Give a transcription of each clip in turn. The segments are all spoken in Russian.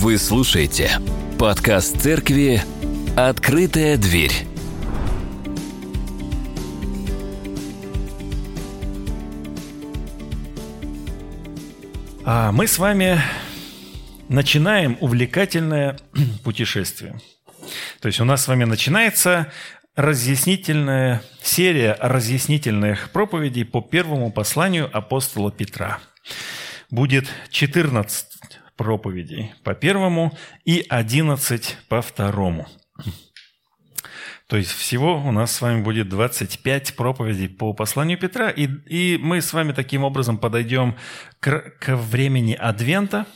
Вы слушаете подкаст церкви «Открытая дверь». А мы с вами начинаем увлекательное путешествие. То есть у нас с вами начинается разъяснительная серия разъяснительных проповедей по первому посланию апостола Петра. Будет 14 проповедей по первому и 11 по второму. То есть всего у нас с вами будет 25 проповедей по посланию Петра, и, и мы с вами таким образом подойдем к, к времени Адвента,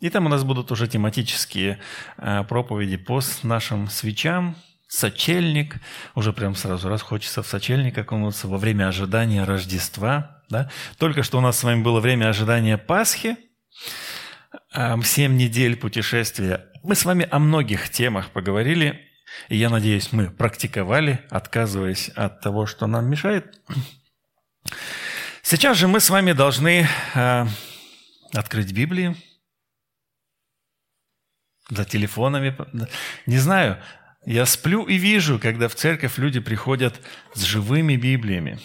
и там у нас будут уже тематические э, проповеди по нашим свечам, сочельник, уже прям сразу раз хочется в сочельник окунуться во время ожидания Рождества. Да? Только что у нас с вами было время ожидания Пасхи, Семь недель путешествия. Мы с вами о многих темах поговорили, и я надеюсь, мы практиковали, отказываясь от того, что нам мешает. Сейчас же мы с вами должны э, открыть Библию за телефонами. Не знаю, я сплю и вижу, когда в церковь люди приходят с живыми Библиями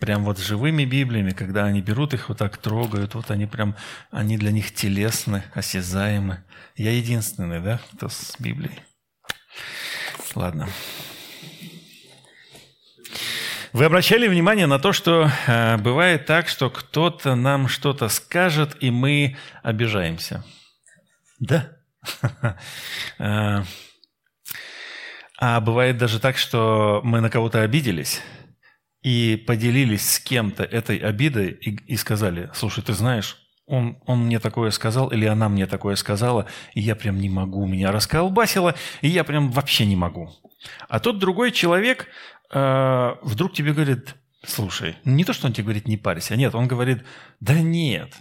прям вот живыми Библиями, когда они берут их, вот так трогают, вот они прям, они для них телесны, осязаемы. Я единственный, да, кто с Библией. Ладно. Вы обращали внимание на то, что э, бывает так, что кто-то нам что-то скажет, и мы обижаемся. Да? Э, а бывает даже так, что мы на кого-то обиделись, и поделились с кем-то этой обидой и, и сказали, слушай, ты знаешь, он, он мне такое сказал, или она мне такое сказала, и я прям не могу, меня расколбасило, и я прям вообще не могу. А тот другой человек э, вдруг тебе говорит, слушай, не то, что он тебе говорит, не парься, нет, он говорит, да нет,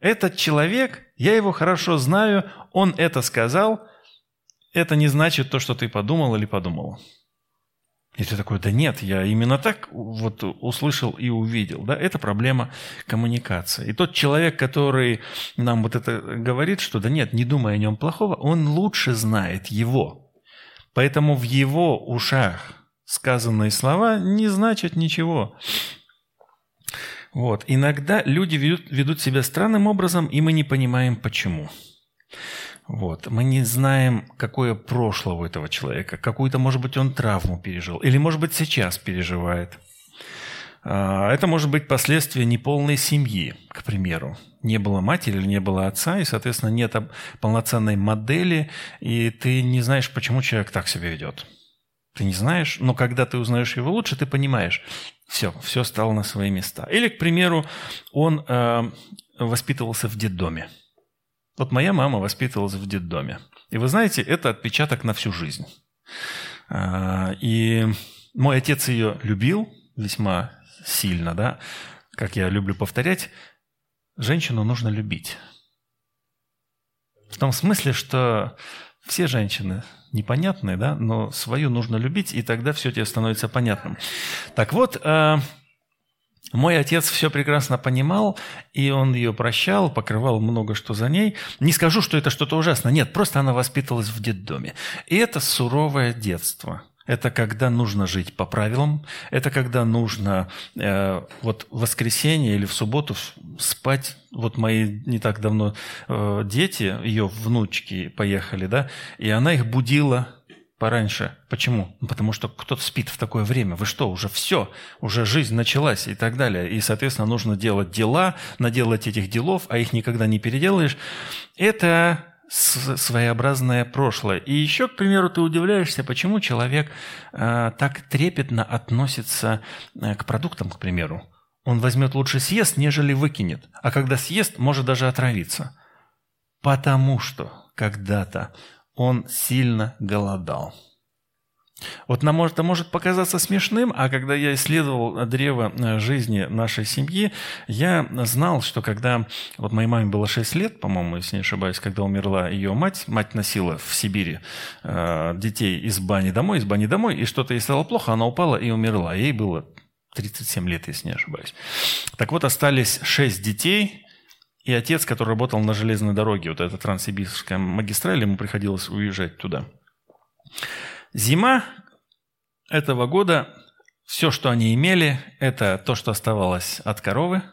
этот человек, я его хорошо знаю, он это сказал, это не значит то, что ты подумал или подумала. И ты такой, да нет, я именно так вот услышал и увидел. Да? Это проблема коммуникации. И тот человек, который нам вот это говорит, что да нет, не думай о нем плохого, он лучше знает его. Поэтому в его ушах сказанные слова не значат ничего. Вот. Иногда люди ведут, ведут себя странным образом, и мы не понимаем, почему. Вот. Мы не знаем, какое прошлое у этого человека. Какую-то, может быть, он травму пережил. Или, может быть, сейчас переживает. А, это может быть последствия неполной семьи, к примеру. Не было матери или не было отца, и, соответственно, нет полноценной модели, и ты не знаешь, почему человек так себя ведет. Ты не знаешь, но когда ты узнаешь его лучше, ты понимаешь, все, все стало на свои места. Или, к примеру, он э, воспитывался в детдоме. Вот моя мама воспитывалась в детдоме. И вы знаете, это отпечаток на всю жизнь. А, и мой отец ее любил весьма сильно, да. Как я люблю повторять, женщину нужно любить. В том смысле, что все женщины непонятные, да, но свою нужно любить, и тогда все тебе становится понятным. Так вот, а, мой отец все прекрасно понимал, и он ее прощал, покрывал много что за ней. Не скажу, что это что-то ужасное. Нет, просто она воспитывалась в детдоме. И это суровое детство. Это когда нужно жить по правилам, это когда нужно э, вот в воскресенье или в субботу спать. Вот мои не так давно э, дети, ее внучки поехали, да, и она их будила пораньше. Почему? Ну, потому что кто-то спит в такое время. Вы что, уже все, уже жизнь началась и так далее. И, соответственно, нужно делать дела, наделать этих делов, а их никогда не переделаешь. Это своеобразное прошлое. И еще, к примеру, ты удивляешься, почему человек э, так трепетно относится э, к продуктам, к примеру. Он возьмет лучше съест, нежели выкинет. А когда съест, может даже отравиться. Потому что когда-то он сильно голодал. Вот нам это может показаться смешным, а когда я исследовал древо э, жизни нашей семьи, я знал, что когда... Вот моей маме было 6 лет, по-моему, если не ошибаюсь, когда умерла ее мать, мать носила в Сибири э, детей из бани домой, из бани домой, и что-то ей стало плохо, она упала и умерла. Ей было 37 лет, если не ошибаюсь. Так вот, остались 6 детей, и отец, который работал на железной дороге, вот эта транссибирская магистраль, ему приходилось уезжать туда. Зима этого года, все, что они имели, это то, что оставалось от коровы –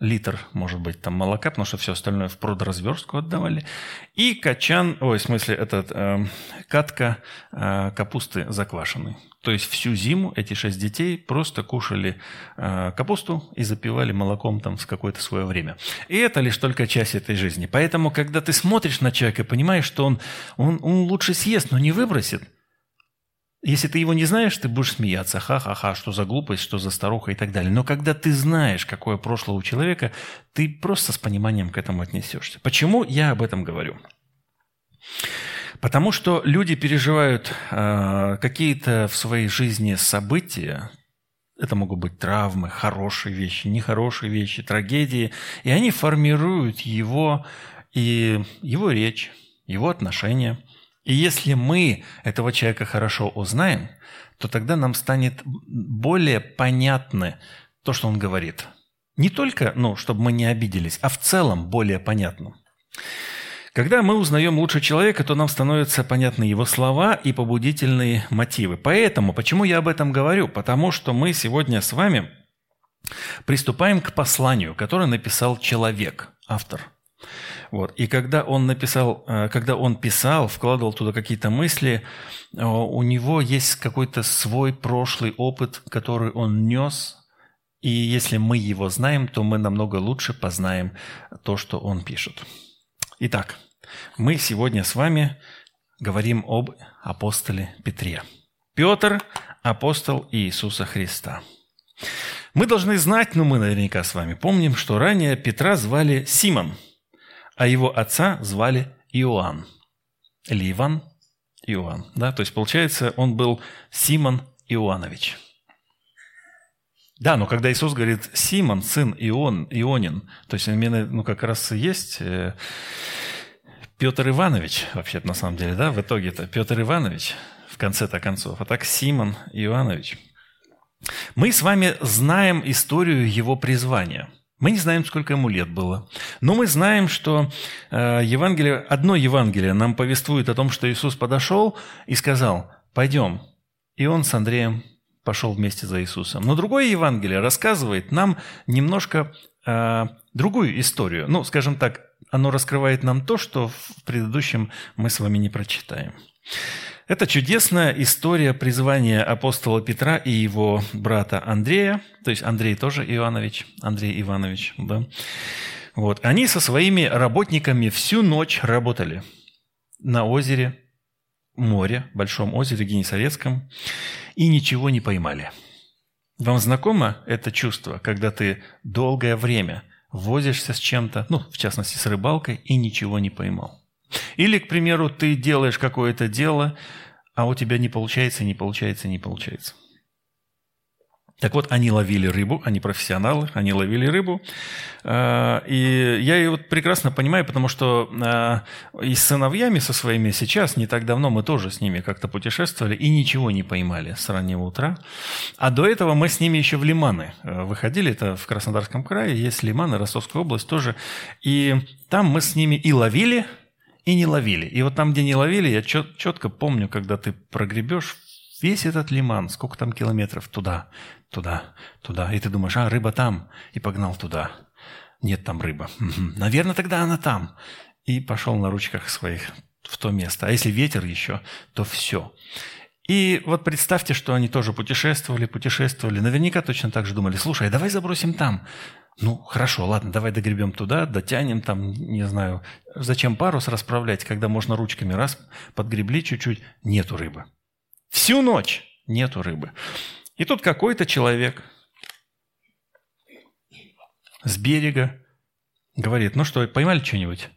литр, может быть, там молока, потому что все остальное в продразверстку отдавали. И качан, ой, в смысле, этот, э, катка э, капусты заквашенной. То есть всю зиму эти шесть детей просто кушали э, капусту и запивали молоком там в какое-то свое время. И это лишь только часть этой жизни. Поэтому, когда ты смотришь на человека и понимаешь, что он, он, он лучше съест, но не выбросит – если ты его не знаешь, ты будешь смеяться, ха-ха-ха, что за глупость, что за старуха и так далее. Но когда ты знаешь, какое прошлое у человека, ты просто с пониманием к этому отнесешься. Почему я об этом говорю? Потому что люди переживают э, какие-то в своей жизни события, это могут быть травмы, хорошие вещи, нехорошие вещи, трагедии, и они формируют его и его речь, его отношения – и если мы этого человека хорошо узнаем, то тогда нам станет более понятно то, что он говорит. Не только, ну, чтобы мы не обиделись, а в целом более понятно. Когда мы узнаем лучше человека, то нам становятся понятны его слова и побудительные мотивы. Поэтому, почему я об этом говорю? Потому что мы сегодня с вами приступаем к посланию, которое написал человек, автор – вот. И когда он написал, э, когда он писал, вкладывал туда какие-то мысли, э, у него есть какой-то свой прошлый опыт, который он нес, и если мы его знаем, то мы намного лучше познаем то, что он пишет. Итак, мы сегодня с вами говорим об апостоле Петре. Петр – апостол Иисуса Христа. Мы должны знать, ну мы наверняка с вами помним, что ранее Петра звали Симон – а его отца звали Иоанн. Или Иван Иоанн. Да? То есть, получается, он был Симон Иоанович. Да, но когда Иисус говорит «Симон, сын Ион, Ионин», то есть именно, ну, как раз и есть э, Петр Иванович, вообще-то на самом деле, да, в итоге это Петр Иванович, в конце-то концов, а так Симон Иоанович. Мы с вами знаем историю его призвания – мы не знаем, сколько ему лет было. Но мы знаем, что э, Евангелие, одно Евангелие нам повествует о том, что Иисус подошел и сказал, пойдем. И он с Андреем пошел вместе за Иисусом. Но другое Евангелие рассказывает нам немножко э, другую историю. Ну, скажем так, оно раскрывает нам то, что в предыдущем мы с вами не прочитаем. Это чудесная история призвания апостола Петра и его брата Андрея, то есть Андрей тоже Иванович, Андрей Иванович, да. Вот. Они со своими работниками всю ночь работали на озере, море, большом озере Генесарецком, и ничего не поймали. Вам знакомо это чувство, когда ты долгое время возишься с чем-то, ну, в частности, с рыбалкой, и ничего не поймал? Или, к примеру, ты делаешь какое-то дело, а у тебя не получается, не получается, не получается. Так вот, они ловили рыбу, они профессионалы, они ловили рыбу. А, и я ее вот прекрасно понимаю, потому что а, и с сыновьями со своими сейчас, не так давно мы тоже с ними как-то путешествовали и ничего не поймали с раннего утра. А до этого мы с ними еще в Лиманы э, выходили, это в Краснодарском крае, есть Лиманы, Ростовская область тоже. И там мы с ними и ловили, и не ловили. И вот там, где не ловили, я чет, четко помню, когда ты прогребешь весь этот лиман, сколько там километров, туда, туда, туда. И ты думаешь, а, рыба там, и погнал туда. Нет там рыба. Наверное, тогда она там. И пошел на ручках своих в то место. А если ветер еще, то все. И вот представьте, что они тоже путешествовали, путешествовали. Наверняка точно так же думали, слушай, а давай забросим там. Ну, хорошо, ладно, давай догребем туда, дотянем там, не знаю. Зачем парус расправлять, когда можно ручками раз подгребли чуть-чуть, нету рыбы. Всю ночь нету рыбы. И тут какой-то человек с берега говорит, ну что, поймали что-нибудь?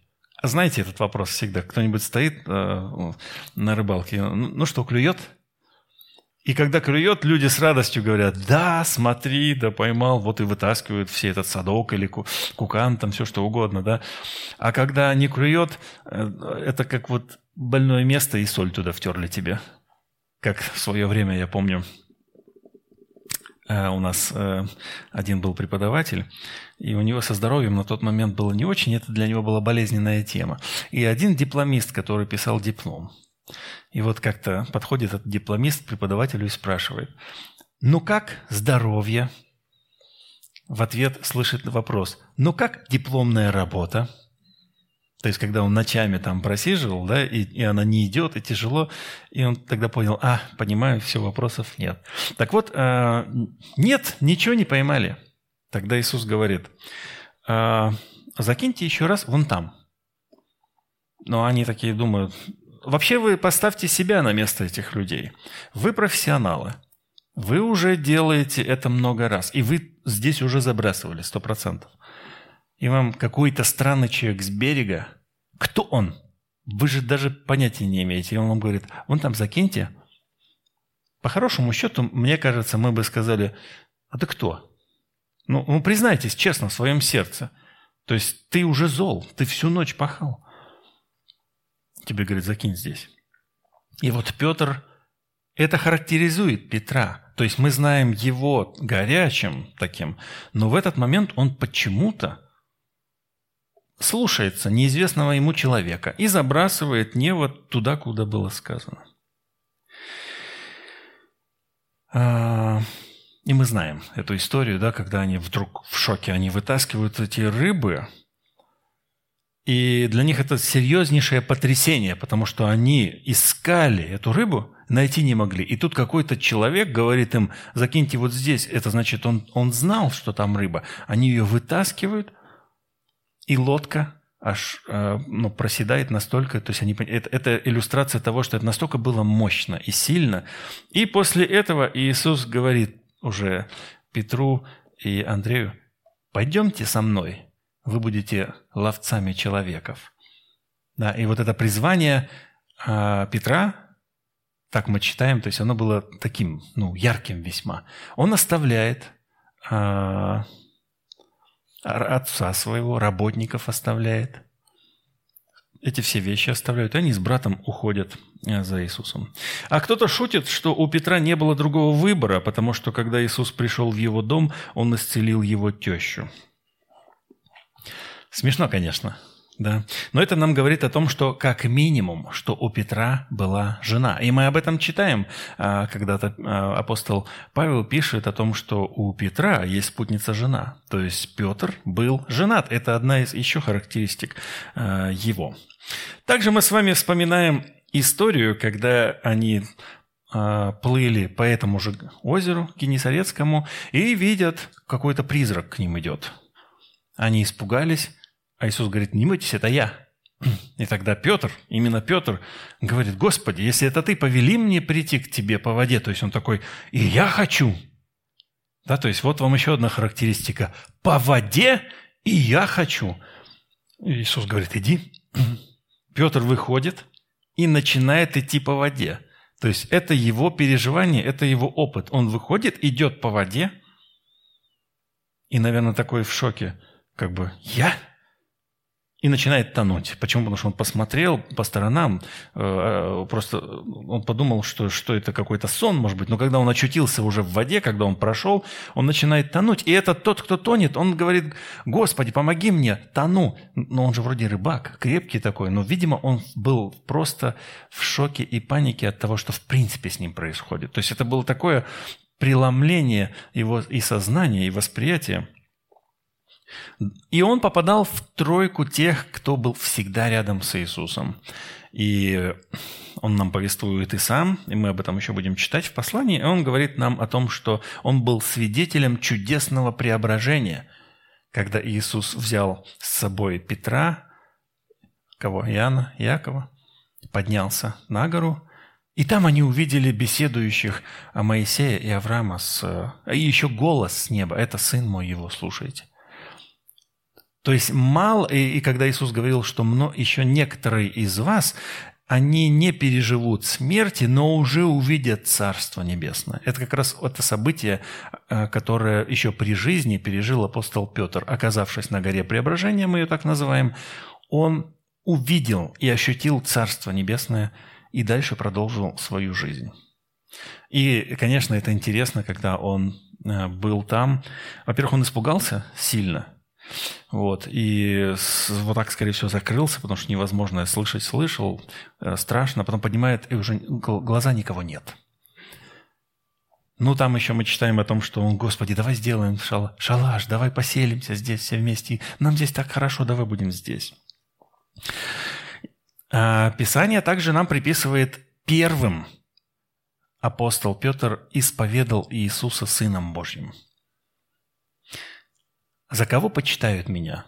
А знаете этот вопрос всегда? Кто-нибудь стоит э, на рыбалке, ну, ну что, клюет? И когда клюет, люди с радостью говорят, да, смотри, да поймал, вот и вытаскивают все этот садок или кукан, там все что угодно, да. А когда не клюет, э, это как вот больное место и соль туда втерли тебе. Как в свое время, я помню, у нас э, один был преподаватель, и у него со здоровьем на тот момент было не очень, это для него была болезненная тема. И один дипломист, который писал диплом. И вот как-то подходит этот дипломист к преподавателю и спрашивает, ну как здоровье? В ответ слышит вопрос, ну как дипломная работа? То есть, когда он ночами там просиживал, да, и, и она не идет, и тяжело, и он тогда понял, а, понимаю, все, вопросов нет. Так вот, э, нет, ничего не поймали. Тогда Иисус говорит, э, закиньте еще раз вон там. Но они такие думают, вообще вы поставьте себя на место этих людей. Вы профессионалы. Вы уже делаете это много раз. И вы здесь уже забрасывали, сто процентов и вам какой-то странный человек с берега, кто он? Вы же даже понятия не имеете. И он вам говорит, вон там закиньте. По хорошему счету, мне кажется, мы бы сказали, а ты кто? Ну, ну, признайтесь честно в своем сердце. То есть ты уже зол, ты всю ночь пахал. Тебе говорит, закинь здесь. И вот Петр, это характеризует Петра. То есть мы знаем его горячим таким, но в этот момент он почему-то слушается неизвестного ему человека и забрасывает не вот туда, куда было сказано. А, и мы знаем эту историю, да, когда они вдруг в шоке, они вытаскивают эти рыбы, и для них это серьезнейшее потрясение, потому что они искали эту рыбу, найти не могли. И тут какой-то человек говорит им, закиньте вот здесь. Это значит, он, он знал, что там рыба. Они ее вытаскивают, и лодка аж э, ну, проседает настолько, то есть они, это, это иллюстрация того, что это настолько было мощно и сильно. И после этого Иисус говорит уже Петру и Андрею, пойдемте со мной, вы будете ловцами человеков. Да, и вот это призвание э, Петра, так мы читаем, то есть оно было таким, ну, ярким весьма. Он оставляет э, отца своего, работников оставляет. Эти все вещи оставляют, и они с братом уходят э, за Иисусом. А кто-то шутит, что у Петра не было другого выбора, потому что когда Иисус пришел в его дом, он исцелил его тещу. Смешно, конечно. Да. Но это нам говорит о том, что как минимум, что у Петра была жена. И мы об этом читаем. А, когда-то а, апостол Павел пишет о том, что у Петра есть спутница жена. То есть Петр был женат. Это одна из еще характеристик а, его. Также мы с вами вспоминаем историю, когда они плыли по этому же озеру Генесарецкому и видят, какой-то призрак к ним идет. Они испугались, а Иисус говорит, не бойтесь, это я. И тогда Петр, именно Петр, говорит, Господи, если это ты, повели мне прийти к тебе по воде. То есть он такой, и я хочу. Да, то есть вот вам еще одна характеристика. По воде и я хочу. Иисус говорит, иди. Петр выходит и начинает идти по воде. То есть это его переживание, это его опыт. Он выходит, идет по воде и, наверное, такой в шоке, как бы, я? И начинает тонуть. Почему? Потому что он посмотрел по сторонам, э, э, просто он подумал, что, что это какой-то сон, может быть, но когда он очутился уже в воде, когда он прошел, он начинает тонуть. И этот тот, кто тонет, он говорит, Господи, помоги мне, тону. Но он же вроде рыбак, крепкий такой, но, видимо, он был просто в шоке и панике от того, что в принципе с ним происходит. То есть это было такое преломление его и сознания, и восприятия, и он попадал в тройку тех, кто был всегда рядом с Иисусом. И он нам повествует и сам, и мы об этом еще будем читать в послании, и он говорит нам о том, что он был свидетелем чудесного преображения, когда Иисус взял с собой Петра, кого? Иоанна, Якова, поднялся на гору, и там они увидели беседующих Моисея и Авраама, с, и еще голос с неба, это сын мой его, слушайте. То есть мало, и, и когда Иисус говорил, что мно, еще некоторые из вас, они не переживут смерти, но уже увидят Царство Небесное. Это как раз это событие, э, которое еще при жизни пережил апостол Петр. Оказавшись на горе Преображения, мы ее так называем, он увидел и ощутил Царство Небесное и дальше продолжил свою жизнь. И, конечно, это интересно, когда он э, был там. Во-первых, он испугался сильно, вот, и вот так, скорее всего, закрылся, потому что невозможно слышать, слышал, э, страшно, потом поднимает, и уже глаза никого нет. Ну, там еще мы читаем о том, что он, Господи, давай сделаем шала, шалаш, давай поселимся здесь все вместе. Нам здесь так хорошо, давай будем здесь. А Писание также нам приписывает первым апостол Петр исповедал Иисуса Сыном Божьим. «За кого почитают меня?»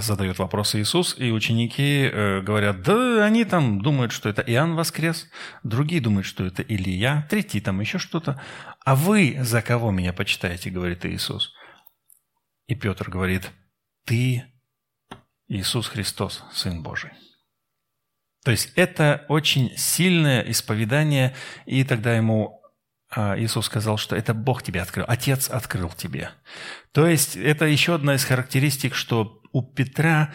задает вопрос Иисус, и ученики э, говорят, да они там думают, что это Иоанн воскрес, другие думают, что это Илья, третий там еще что-то. А вы за кого меня почитаете, говорит Иисус. И Петр говорит, ты Иисус Христос, Сын Божий. То есть это очень сильное исповедание, и тогда ему Иисус сказал, что это Бог тебе открыл, Отец открыл тебе. То есть это еще одна из характеристик, что у Петра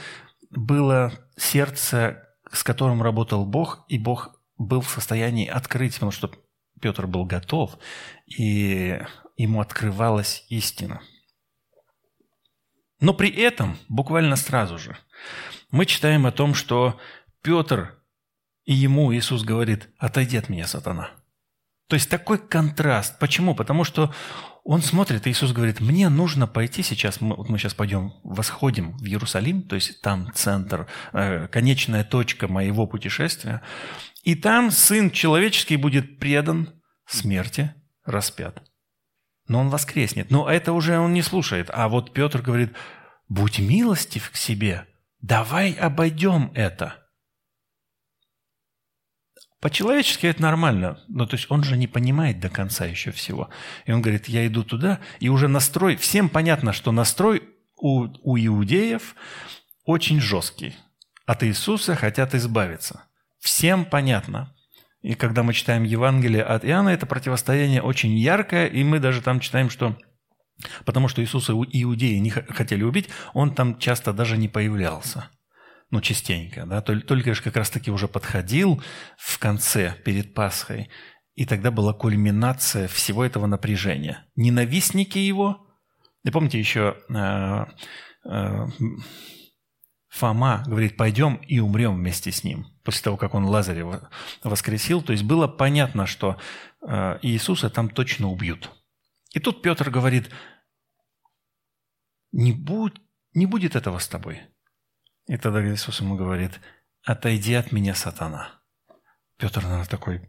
было сердце, с которым работал Бог, и Бог был в состоянии открыть, потому что Петр был готов, и ему открывалась истина. Но при этом, буквально сразу же, мы читаем о том, что Петр и ему Иисус говорит, отойди от меня, сатана. То есть такой контраст. Почему? Потому что он смотрит, и Иисус говорит, мне нужно пойти сейчас, мы, вот мы сейчас пойдем, восходим в Иерусалим, то есть там центр, э, конечная точка моего путешествия, и там Сын Человеческий будет предан смерти, распят. Но он воскреснет. Но это уже он не слушает. А вот Петр говорит, будь милостив к себе, давай обойдем это. По-человечески это нормально, но то есть он же не понимает до конца еще всего. И он говорит, я иду туда, и уже настрой, всем понятно, что настрой у, у иудеев очень жесткий. От Иисуса хотят избавиться. Всем понятно. И когда мы читаем Евангелие от Иоанна, это противостояние очень яркое, и мы даже там читаем, что потому что Иисуса иудеи не хотели убить, он там часто даже не появлялся ну, частенько, да, только лишь как раз-таки уже подходил в конце, перед Пасхой, и тогда была кульминация всего этого напряжения. Ненавистники его, и помните еще э, э, Фома говорит, пойдем и умрем вместе с ним, после того, как он Лазаря воскресил, то есть было понятно, что э, Иисуса там точно убьют. И тут Петр говорит, не, будь, не будет этого с тобой. И тогда Иисус ему говорит, отойди от меня, сатана. Петр, наверное, такой,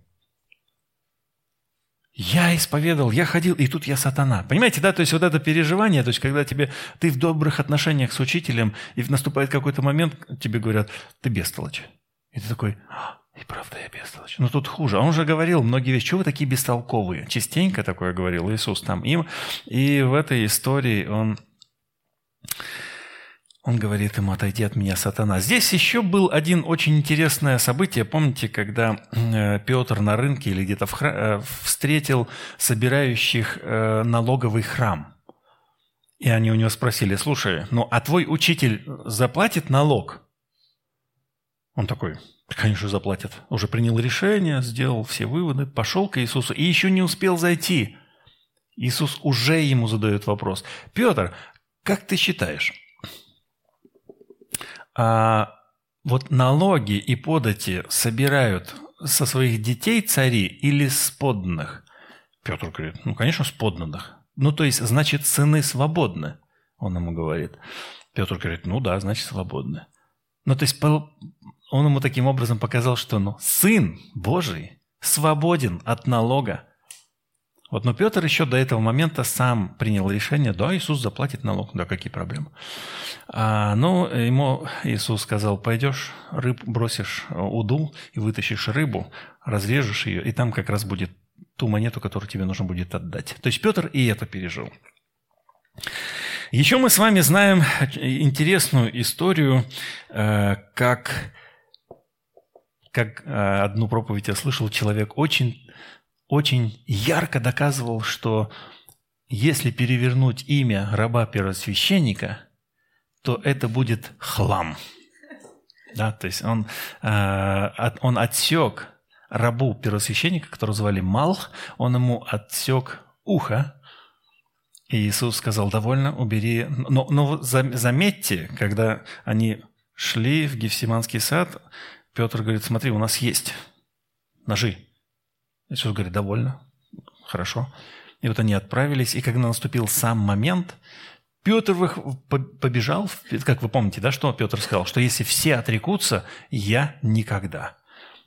я исповедовал, я ходил, и тут я сатана. Понимаете, да, то есть вот это переживание, то есть когда тебе, ты в добрых отношениях с учителем, и наступает какой-то момент, тебе говорят, ты бестолочь. И ты такой, «А, и правда я бестолочь. Но тут хуже. Он уже говорил многие вещи. Чего вы такие бестолковые? Частенько такое говорил Иисус там им. И в этой истории он он говорит ему, отойди от меня, сатана. Здесь еще был один очень интересное событие. Помните, когда э, Петр на рынке или где-то э, встретил собирающих э, налоговый храм. И они у него спросили, слушай, ну а твой учитель заплатит налог? Он такой, конечно, заплатит. Уже принял решение, сделал все выводы, пошел к Иисусу и еще не успел зайти. Иисус уже ему задает вопрос. Петр, как ты считаешь, а вот налоги и подати собирают со своих детей цари или с подданных? Петр говорит, ну, конечно, с подданных. Ну, то есть, значит, сыны свободны, он ему говорит. Петр говорит, ну да, значит, свободны. Ну, то есть, он ему таким образом показал, что ну, сын Божий свободен от налога. Вот, но Петр еще до этого момента сам принял решение, да, Иисус заплатит налог, да, какие проблемы. А, ну, ему Иисус сказал, пойдешь, рыб бросишь уду и вытащишь рыбу, разрежешь ее, и там как раз будет ту монету, которую тебе нужно будет отдать. То есть Петр и это пережил. Еще мы с вами знаем интересную историю, э, как, как э, одну проповедь я слышал, человек очень очень ярко доказывал, что если перевернуть имя раба первосвященника, то это будет хлам. Да, то есть он, э, он отсек рабу первосвященника, которого звали Малх, он ему отсек ухо, И Иисус сказал, довольно, убери. Но, но заметьте, когда они шли в Гефсиманский сад, Петр говорит, смотри, у нас есть ножи. Иисус говорит, довольно, хорошо. И вот они отправились, и когда наступил сам момент, Петр побежал, как вы помните, да, что Петр сказал, что если все отрекутся, я никогда.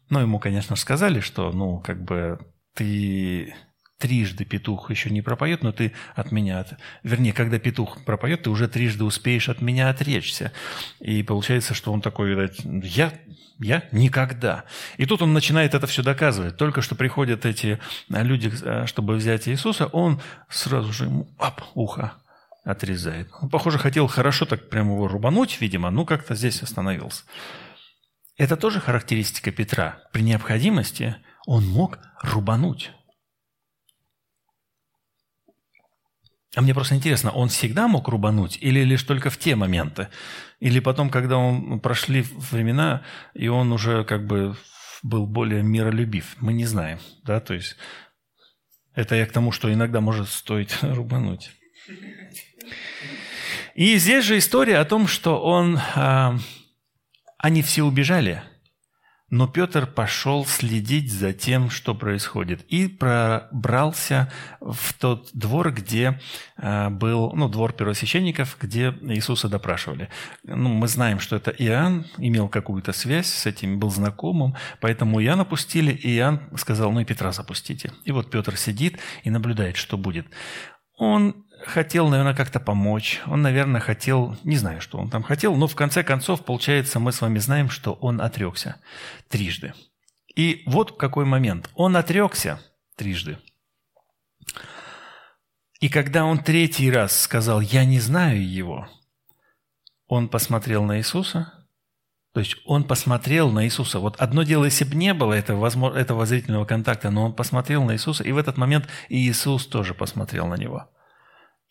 Ну, ему, конечно, сказали, что, ну, как бы ты трижды петух еще не пропоет, но ты от меня... Вернее, когда петух пропоет, ты уже трижды успеешь от меня отречься. И получается, что он такой, видать, я, я никогда. И тут он начинает это все доказывать. Только что приходят эти люди, э, чтобы взять Иисуса, он сразу же ему, ап, ухо отрезает. Он, похоже, хотел хорошо так прямо его рубануть, видимо, но как-то здесь остановился. Это тоже характеристика Петра. При необходимости он мог рубануть. А мне просто интересно, он всегда мог рубануть или лишь только в те моменты? Или потом, когда он прошли времена, и он уже как бы был более миролюбив? Мы не знаем, да, то есть это я к тому, что иногда может стоить рубануть. И здесь же история о том, что он, а, они все убежали – но Петр пошел следить за тем, что происходит, и пробрался в тот двор, где а, был, ну, двор первосвященников, где Иисуса допрашивали. Ну, мы знаем, что это Иоанн имел какую-то связь с этим, был знакомым, поэтому Иоанна пустили, и Иоанн сказал, ну и Петра запустите. И вот Петр сидит и наблюдает, что будет. Он хотел, наверное, как-то помочь. Он, наверное, хотел, не знаю, что он там хотел, но в конце концов, получается, мы с вами знаем, что он отрекся трижды. И вот какой момент. Он отрекся трижды. И когда он третий раз сказал «я не знаю его», он посмотрел на Иисуса, то есть он посмотрел на Иисуса. Вот одно дело, если бы не было этого, этого зрительного контакта, но он посмотрел на Иисуса, и в этот момент Иисус тоже посмотрел на него –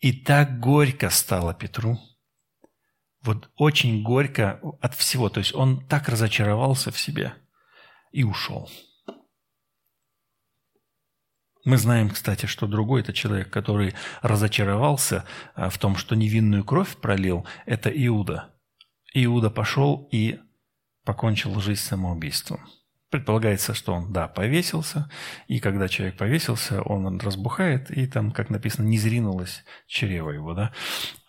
и так горько стало Петру. Вот очень горько от всего. То есть он так разочаровался в себе и ушел. Мы знаем, кстати, что другой это человек, который разочаровался а, в том, что невинную кровь пролил, это Иуда. Иуда пошел и покончил жизнь самоубийством. Предполагается, что он, да, повесился, и когда человек повесился, он разбухает, и там, как написано, не зринулось чрево его, да.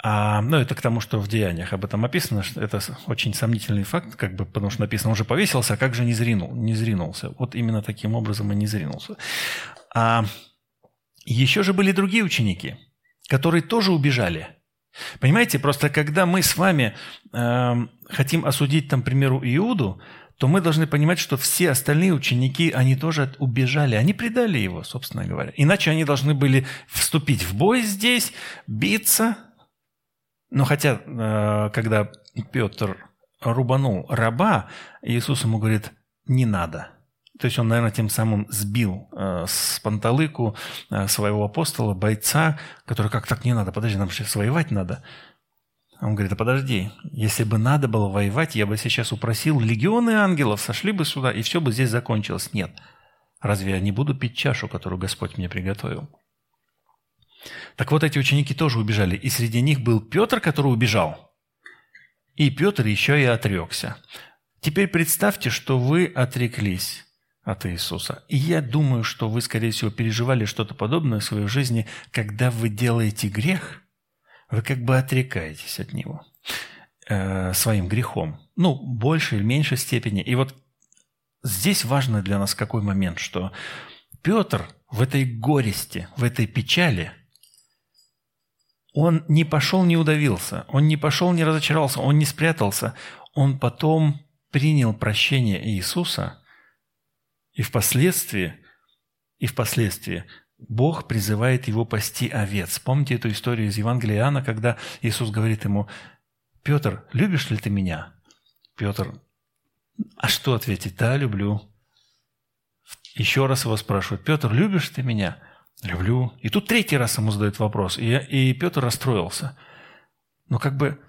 А, ну, это к тому, что в деяниях об этом описано, что это очень сомнительный факт, как бы, потому что написано, он же повесился, а как же не, зринул, не зринулся? Вот именно таким образом и не зринулся. А еще же были другие ученики, которые тоже убежали. Понимаете, просто когда мы с вами э, хотим осудить, там, к примеру, Иуду, то мы должны понимать, что все остальные ученики, они тоже убежали, они предали его, собственно говоря. Иначе они должны были вступить в бой здесь, биться. Но хотя, э, когда Петр рубанул раба, Иисус ему говорит, не надо. То есть он, наверное, тем самым сбил э, с панталыку э, своего апостола, бойца, который как так не надо, подожди, нам сейчас воевать надо. Он говорит, а подожди, если бы надо было воевать, я бы сейчас упросил, легионы ангелов сошли бы сюда, и все бы здесь закончилось. Нет. Разве я не буду пить чашу, которую Господь мне приготовил? Так вот, эти ученики тоже убежали. И среди них был Петр, который убежал. И Петр еще и отрекся. Теперь представьте, что вы отреклись от Иисуса. И я думаю, что вы, скорее всего, переживали что-то подобное в своей жизни, когда вы делаете грех – вы как бы отрекаетесь от него э, своим грехом. Ну, в большей или меньшей степени. И вот здесь важно для нас какой момент, что Петр в этой горести, в этой печали, он не пошел, не удавился, он не пошел, не разочаровался, он не спрятался, он потом принял прощение Иисуса, и впоследствии, и впоследствии Бог призывает его пасти овец. Помните эту историю из Евангелия Иоанна, когда Иисус говорит ему, «Петр, любишь ли ты меня?» Петр, а что ответить? Да, люблю. Еще раз его спрашивают, Петр, любишь ты меня? Люблю. И тут третий раз ему задают вопрос, и, и Петр расстроился. Но как бы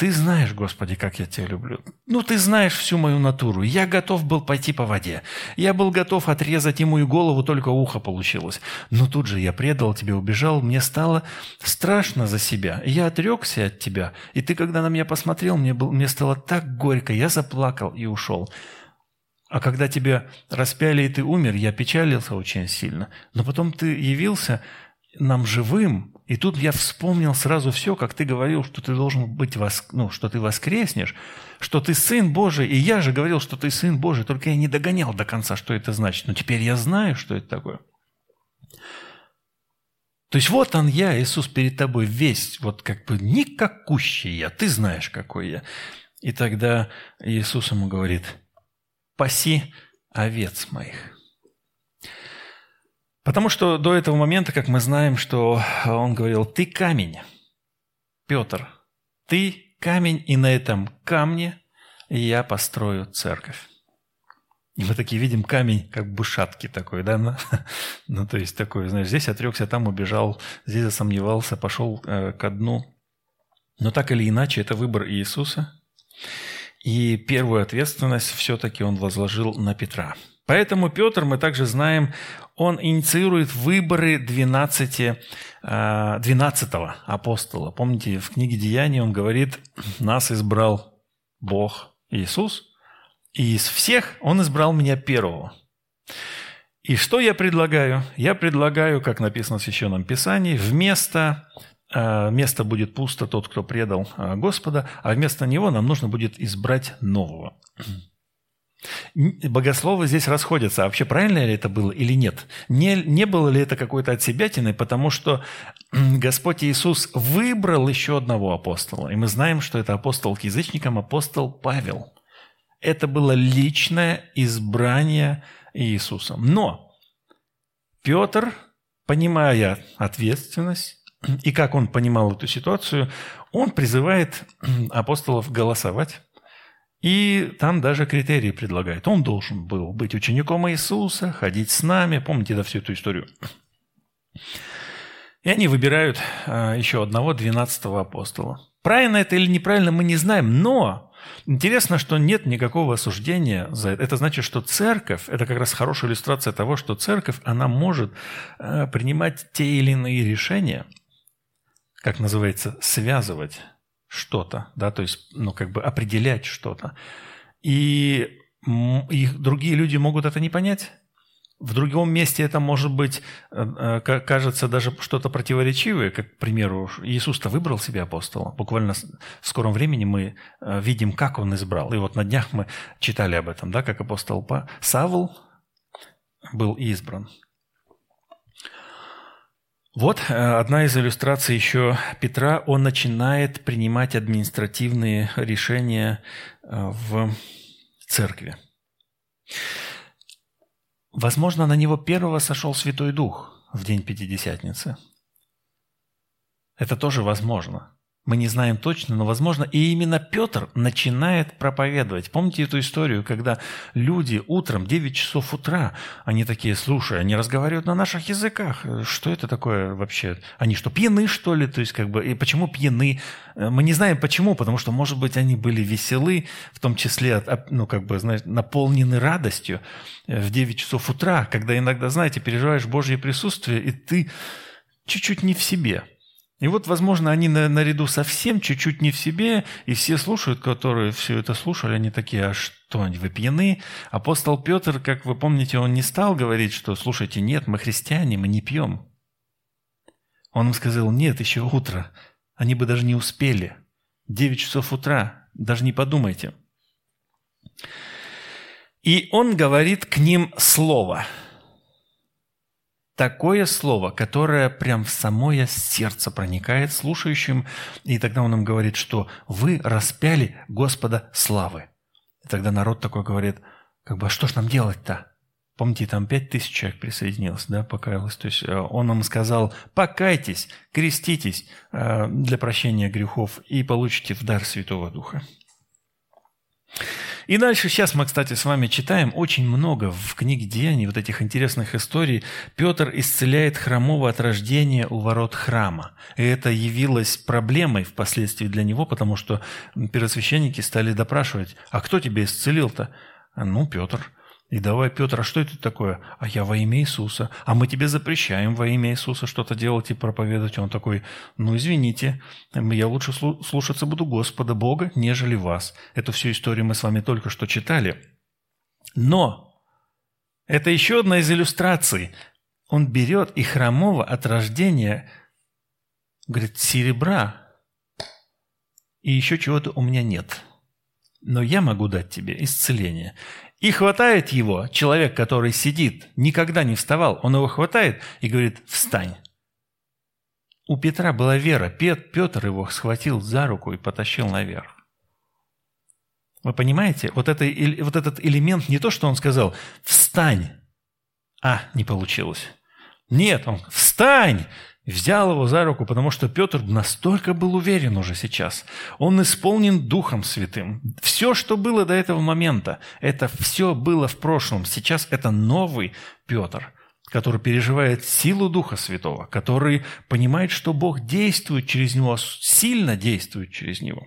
ты знаешь, Господи, как я тебя люблю. Ну, ты знаешь всю мою натуру. Я готов был пойти по воде. Я был готов отрезать ему и голову, только ухо получилось. Но тут же я предал тебе, убежал. Мне стало страшно за себя. Я отрекся от тебя. И ты, когда на меня посмотрел, мне, был, мне стало так горько. Я заплакал и ушел. А когда тебя распяли и ты умер, я печалился очень сильно. Но потом ты явился нам живым, и тут я вспомнил сразу все, как ты говорил, что ты должен быть, вос... ну, что ты воскреснешь, что ты Сын Божий, и я же говорил, что ты Сын Божий, только я не догонял до конца, что это значит. Но теперь я знаю, что это такое. То есть вот он я, Иисус, перед тобой весь, вот как бы никакущий я, ты знаешь, какой я. И тогда Иисус ему говорит, паси овец моих. Потому что до этого момента, как мы знаем, что он говорил, ты камень, Петр, ты камень, и на этом камне я построю церковь. И мы такие видим камень, как бы такой, да? Ну, ну, то есть такой, знаешь, здесь отрекся, там убежал, здесь засомневался, пошел э, ко дну. Но так или иначе, это выбор Иисуса. И первую ответственность все-таки он возложил на Петра – Поэтому Петр, мы также знаем, он инициирует выборы 12, 12 апостола. Помните, в книге Деяний он говорит, нас избрал Бог Иисус, и из всех он избрал меня первого. И что я предлагаю? Я предлагаю, как написано в Священном Писании, вместо а, место будет пусто тот, кто предал а, Господа, а вместо него нам нужно будет избрать нового. Богословы здесь расходятся. А вообще правильно ли это было или нет? Не, не было ли это какой-то отсебятиной, потому что Господь Иисус выбрал еще одного апостола. И мы знаем, что это апостол к язычникам, апостол Павел. Это было личное избрание Иисусом. Но Петр, понимая ответственность, и как он понимал эту ситуацию, он призывает апостолов голосовать и там даже критерии предлагает. Он должен был быть учеником Иисуса, ходить с нами. Помните да, всю эту историю? И они выбирают а, еще одного, двенадцатого апостола. Правильно это или неправильно, мы не знаем, но интересно, что нет никакого осуждения за это. Это значит, что церковь, это как раз хорошая иллюстрация того, что церковь, она может а, принимать те или иные решения, как называется, связывать что-то, да, то есть, ну, как бы определять что-то. И, и другие люди могут это не понять. В другом месте это может быть, э, э, кажется, даже что-то противоречивое, как, к примеру, Иисус-то выбрал себе апостола. Буквально в скором времени мы э, видим, как он избрал. И вот на днях мы читали об этом, да, как апостол Савл был избран. Вот э, одна из иллюстраций еще Петра. Он начинает принимать административные решения э, в церкви. Возможно, на него первого сошел Святой Дух в день Пятидесятницы. Это тоже возможно. Мы не знаем точно, но возможно. И именно Петр начинает проповедовать. Помните эту историю, когда люди утром, 9 часов утра, они такие, слушай, они разговаривают на наших языках. Что это такое вообще? Они что, пьяны, что ли? То есть, как бы, и почему пьяны? Мы не знаем почему, потому что, может быть, они были веселы, в том числе, ну, как бы, знаешь, наполнены радостью в 9 часов утра, когда иногда, знаете, переживаешь Божье присутствие, и ты чуть-чуть не в себе – и вот, возможно, они на, наряду совсем чуть-чуть не в себе, и все слушают, которые все это слушали, они такие, а что, вы пьяны? Апостол Петр, как вы помните, он не стал говорить, что, слушайте, нет, мы христиане, мы не пьем. Он им сказал, нет, еще утро, они бы даже не успели. Девять часов утра, даже не подумайте. И он говорит к ним слово – такое слово, которое прям в самое сердце проникает слушающим, и тогда он им говорит, что вы распяли Господа славы. И тогда народ такой говорит, как бы, а что ж нам делать-то? Помните, там пять тысяч человек присоединилось, да, покаялось. То есть э, он им сказал, покайтесь, креститесь э, для прощения грехов и получите в дар Святого Духа. И дальше, сейчас мы, кстати, с вами читаем очень много в книге Деяний вот этих интересных историй. Петр исцеляет хромого от рождения у ворот храма. И это явилось проблемой впоследствии для него, потому что первосвященники стали допрашивать, а кто тебя исцелил-то? Ну, Петр. И давай, Петр, а что это такое? А я во имя Иисуса. А мы тебе запрещаем во имя Иисуса что-то делать и проповедовать. Он такой, ну извините, я лучше слушаться буду Господа Бога, нежели вас. Эту всю историю мы с вами только что читали. Но это еще одна из иллюстраций. Он берет и хромого от рождения, говорит, серебра и еще чего-то у меня нет. Но я могу дать тебе исцеление. И хватает его, человек, который сидит, никогда не вставал, он его хватает и говорит «встань». У Петра была вера. Петр его схватил за руку и потащил наверх. Вы понимаете, вот, это, вот этот элемент не то, что он сказал «встань», а, не получилось. Нет, он «встань», взял его за руку, потому что Петр настолько был уверен уже сейчас. Он исполнен Духом Святым. Все, что было до этого момента, это все было в прошлом. Сейчас это новый Петр, который переживает силу Духа Святого, который понимает, что Бог действует через него, сильно действует через него.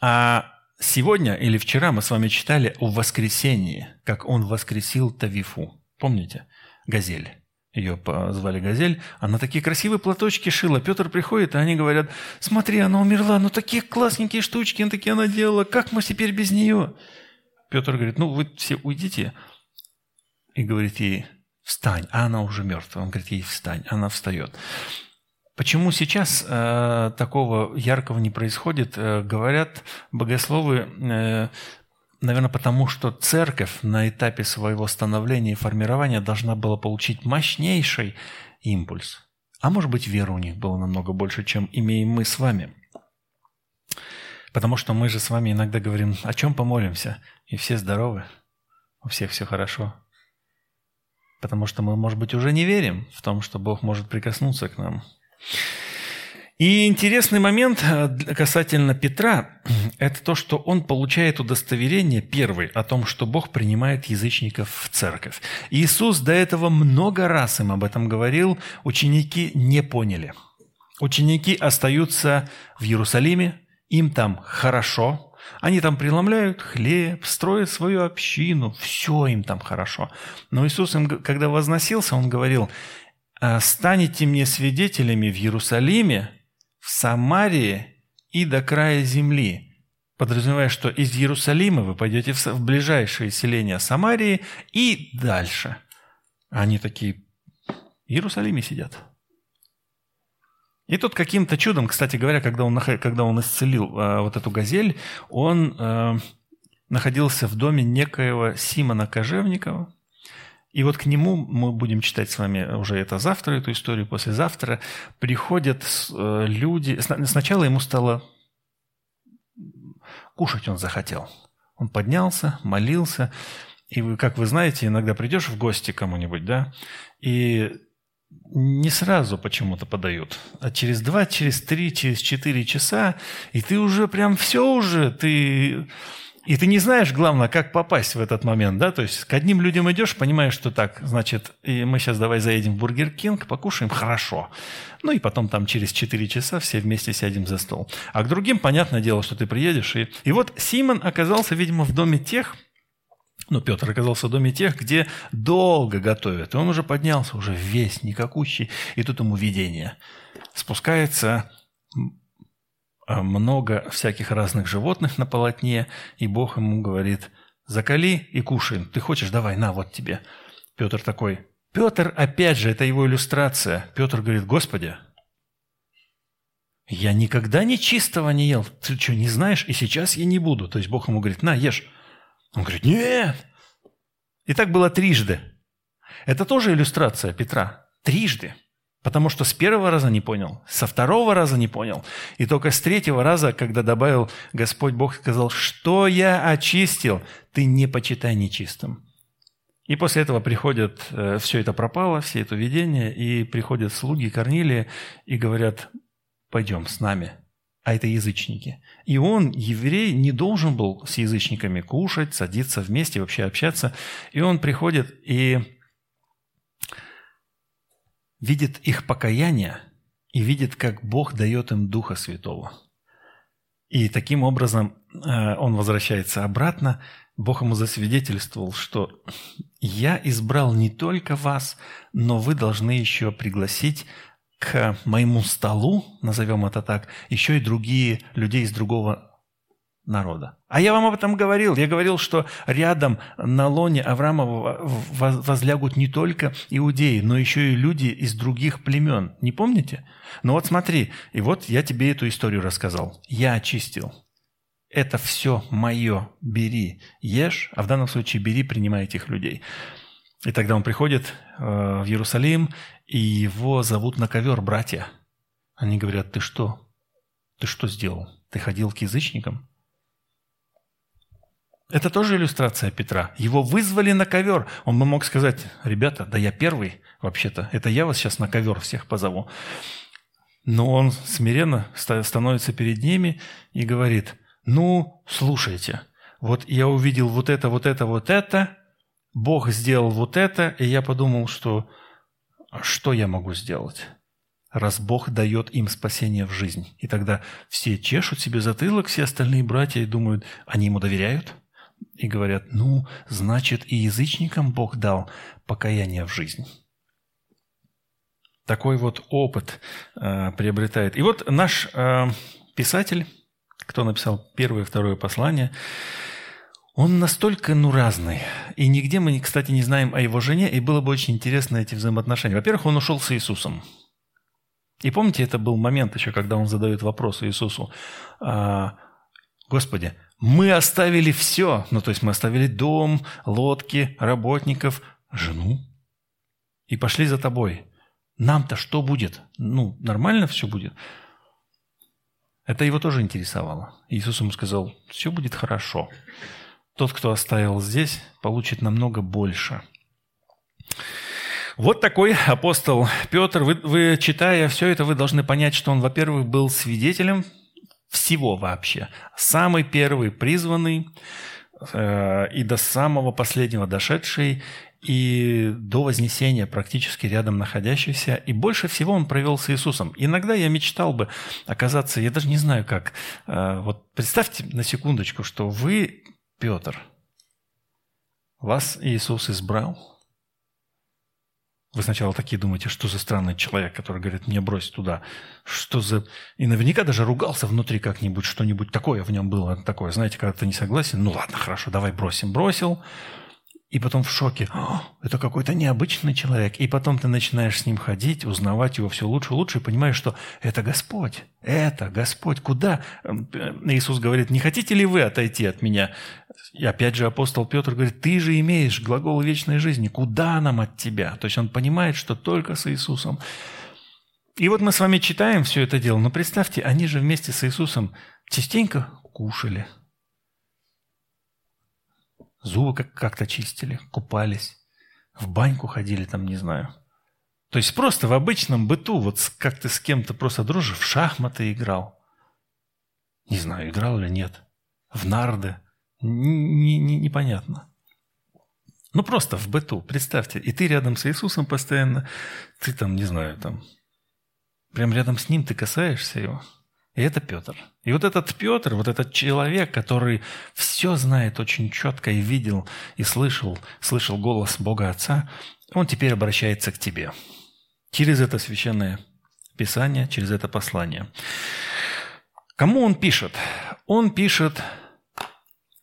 А сегодня или вчера мы с вами читали о воскресении, как он воскресил Тавифу. Помните? Газель. Ее звали Газель. Она такие красивые платочки шила. Петр приходит, и они говорят, смотри, она умерла, ну такие классненькие штучки, ну такие она делала, как мы теперь без нее? Петр говорит, ну вы все уйдите. И говорит ей, встань. А она уже мертвая. Он говорит ей, встань. Она встает. Почему сейчас э, такого яркого не происходит? Э, говорят богословы, э, Наверное, потому что церковь на этапе своего становления и формирования должна была получить мощнейший импульс. А может быть, веры у них было намного больше, чем имеем мы с вами. Потому что мы же с вами иногда говорим, о чем помолимся, и все здоровы, у всех все хорошо. Потому что мы, может быть, уже не верим в том, что Бог может прикоснуться к нам. И интересный момент э, касательно Петра – это то, что он получает удостоверение, первый, о том, что Бог принимает язычников в церковь. Иисус до этого много раз им об этом говорил, ученики не поняли. Ученики остаются в Иерусалиме, им там хорошо, они там преломляют хлеб, строят свою общину, все им там хорошо. Но Иисус, им, когда возносился, Он говорил, «А «Станете мне свидетелями в Иерусалиме, в Самарии и до края земли, подразумевая, что из Иерусалима вы пойдете в ближайшие селения Самарии и дальше. Они такие в Иерусалиме сидят. И тут каким-то чудом, кстати говоря, когда он, когда он исцелил э, вот эту газель, он э, находился в доме некоего Симона Кожевникова, и вот к нему мы будем читать с вами уже это завтра, эту историю, послезавтра. Приходят э, люди. Сначала ему стало кушать он захотел. Он поднялся, молился. И вы, как вы знаете, иногда придешь в гости кому-нибудь, да, и не сразу почему-то подают, а через два, через три, через четыре часа, и ты уже прям все уже, ты и ты не знаешь, главное, как попасть в этот момент, да, то есть к одним людям идешь, понимаешь, что так, значит, и мы сейчас давай заедем в Burger King, покушаем, хорошо. Ну и потом там через 4 часа все вместе сядем за стол. А к другим, понятное дело, что ты приедешь. И, и вот Симон оказался, видимо, в доме тех, ну, Петр оказался в доме тех, где долго готовят. И он уже поднялся, уже весь, никакущий. И тут ему видение. Спускается много всяких разных животных на полотне, и Бог ему говорит, закали и кушай. Ты хочешь, давай, на, вот тебе. Петр такой, Петр, опять же, это его иллюстрация. Петр говорит, Господи, я никогда ни чистого не ел. Ты что, не знаешь? И сейчас я не буду. То есть Бог ему говорит, на, ешь. Он говорит, нет. И так было трижды. Это тоже иллюстрация Петра. Трижды. Потому что с первого раза не понял, со второго раза не понял. И только с третьего раза, когда добавил Господь Бог, сказал, что я очистил, ты не почитай нечистым. И после этого приходят, э, все это пропало, все это видение, и приходят слуги Корнилия и говорят, пойдем с нами. а это язычники. И он, еврей, не должен был с язычниками кушать, садиться вместе, вообще общаться. И он приходит и видит их покаяние и видит, как Бог дает им Духа Святого. И таким образом э, он возвращается обратно. Бог ему засвидетельствовал, что «Я избрал не только вас, но вы должны еще пригласить к моему столу, назовем это так, еще и другие людей из другого народа. А я вам об этом говорил. Я говорил, что рядом на лоне Авраамова возлягут не только иудеи, но еще и люди из других племен. Не помните? Ну вот смотри, и вот я тебе эту историю рассказал. Я очистил. Это все мое. Бери, ешь, а в данном случае бери, принимай этих людей. И тогда он приходит э, в Иерусалим, и его зовут на ковер братья. Они говорят, ты что? Ты что сделал? Ты ходил к язычникам? Это тоже иллюстрация Петра. Его вызвали на ковер. Он бы мог сказать, ребята, да я первый вообще-то. Это я вас сейчас на ковер всех позову. Но он смиренно становится перед ними и говорит, ну, слушайте, вот я увидел вот это, вот это, вот это, Бог сделал вот это, и я подумал, что что я могу сделать? раз Бог дает им спасение в жизнь. И тогда все чешут себе затылок, все остальные братья, и думают, они ему доверяют? И говорят, ну, значит, и язычникам Бог дал покаяние в жизнь. Такой вот опыт э, приобретает. И вот наш э, писатель, кто написал первое и второе послание, он настолько, ну, разный. И нигде мы, кстати, не знаем о его жене, и было бы очень интересно эти взаимоотношения. Во-первых, он ушел с Иисусом. И помните, это был момент еще, когда он задает вопрос Иисусу. «А, Господи, мы оставили все. Ну, то есть мы оставили дом, лодки, работников, жену. И пошли за тобой. Нам-то что будет? Ну, нормально все будет. Это его тоже интересовало. Иисус ему сказал, все будет хорошо. Тот, кто оставил здесь, получит намного больше. Вот такой апостол Петр. Вы, вы, читая все это, вы должны понять, что он, во-первых, был свидетелем всего вообще. Самый первый призванный э, и до самого последнего дошедший, и до Вознесения практически рядом находящийся. И больше всего он провел с Иисусом. Иногда я мечтал бы оказаться, я даже не знаю как. Э, вот представьте на секундочку, что вы Петр, вас Иисус избрал. Вы сначала такие думаете, что за странный человек, который говорит, мне брось туда. Что за... И наверняка даже ругался внутри как-нибудь, что-нибудь такое в нем было. Такое, знаете, когда ты не согласен, ну ладно, хорошо, давай бросим. Бросил, и потом в шоке. это какой-то необычный человек. И потом ты начинаешь с ним ходить, узнавать его все лучше и лучше, и понимаешь, что это Господь. Это Господь. Куда? Эм, э, Иисус говорит, не хотите ли вы отойти от меня? И опять же апостол Петр говорит, ты же имеешь глагол вечной жизни. Куда нам от тебя? То есть он понимает, что только с Иисусом. И вот мы с вами читаем все это дело. Но представьте, они же вместе с Иисусом частенько кушали – Зубы как- как-то чистили, купались, в баньку ходили там, не знаю. То есть просто в обычном быту, вот как ты с кем-то просто дружишь, в шахматы играл. Не знаю, играл или нет. В нарды. Не, не, непонятно. Ну, просто в быту, представьте. И ты рядом с Иисусом постоянно, ты там, не знаю, там, прям рядом с Ним ты касаешься Его. И это Петр. И вот этот Петр, вот этот человек, который все знает очень четко и видел, и слышал, слышал голос Бога Отца, он теперь обращается к тебе. Через это священное Писание, через это послание. Кому он пишет? Он пишет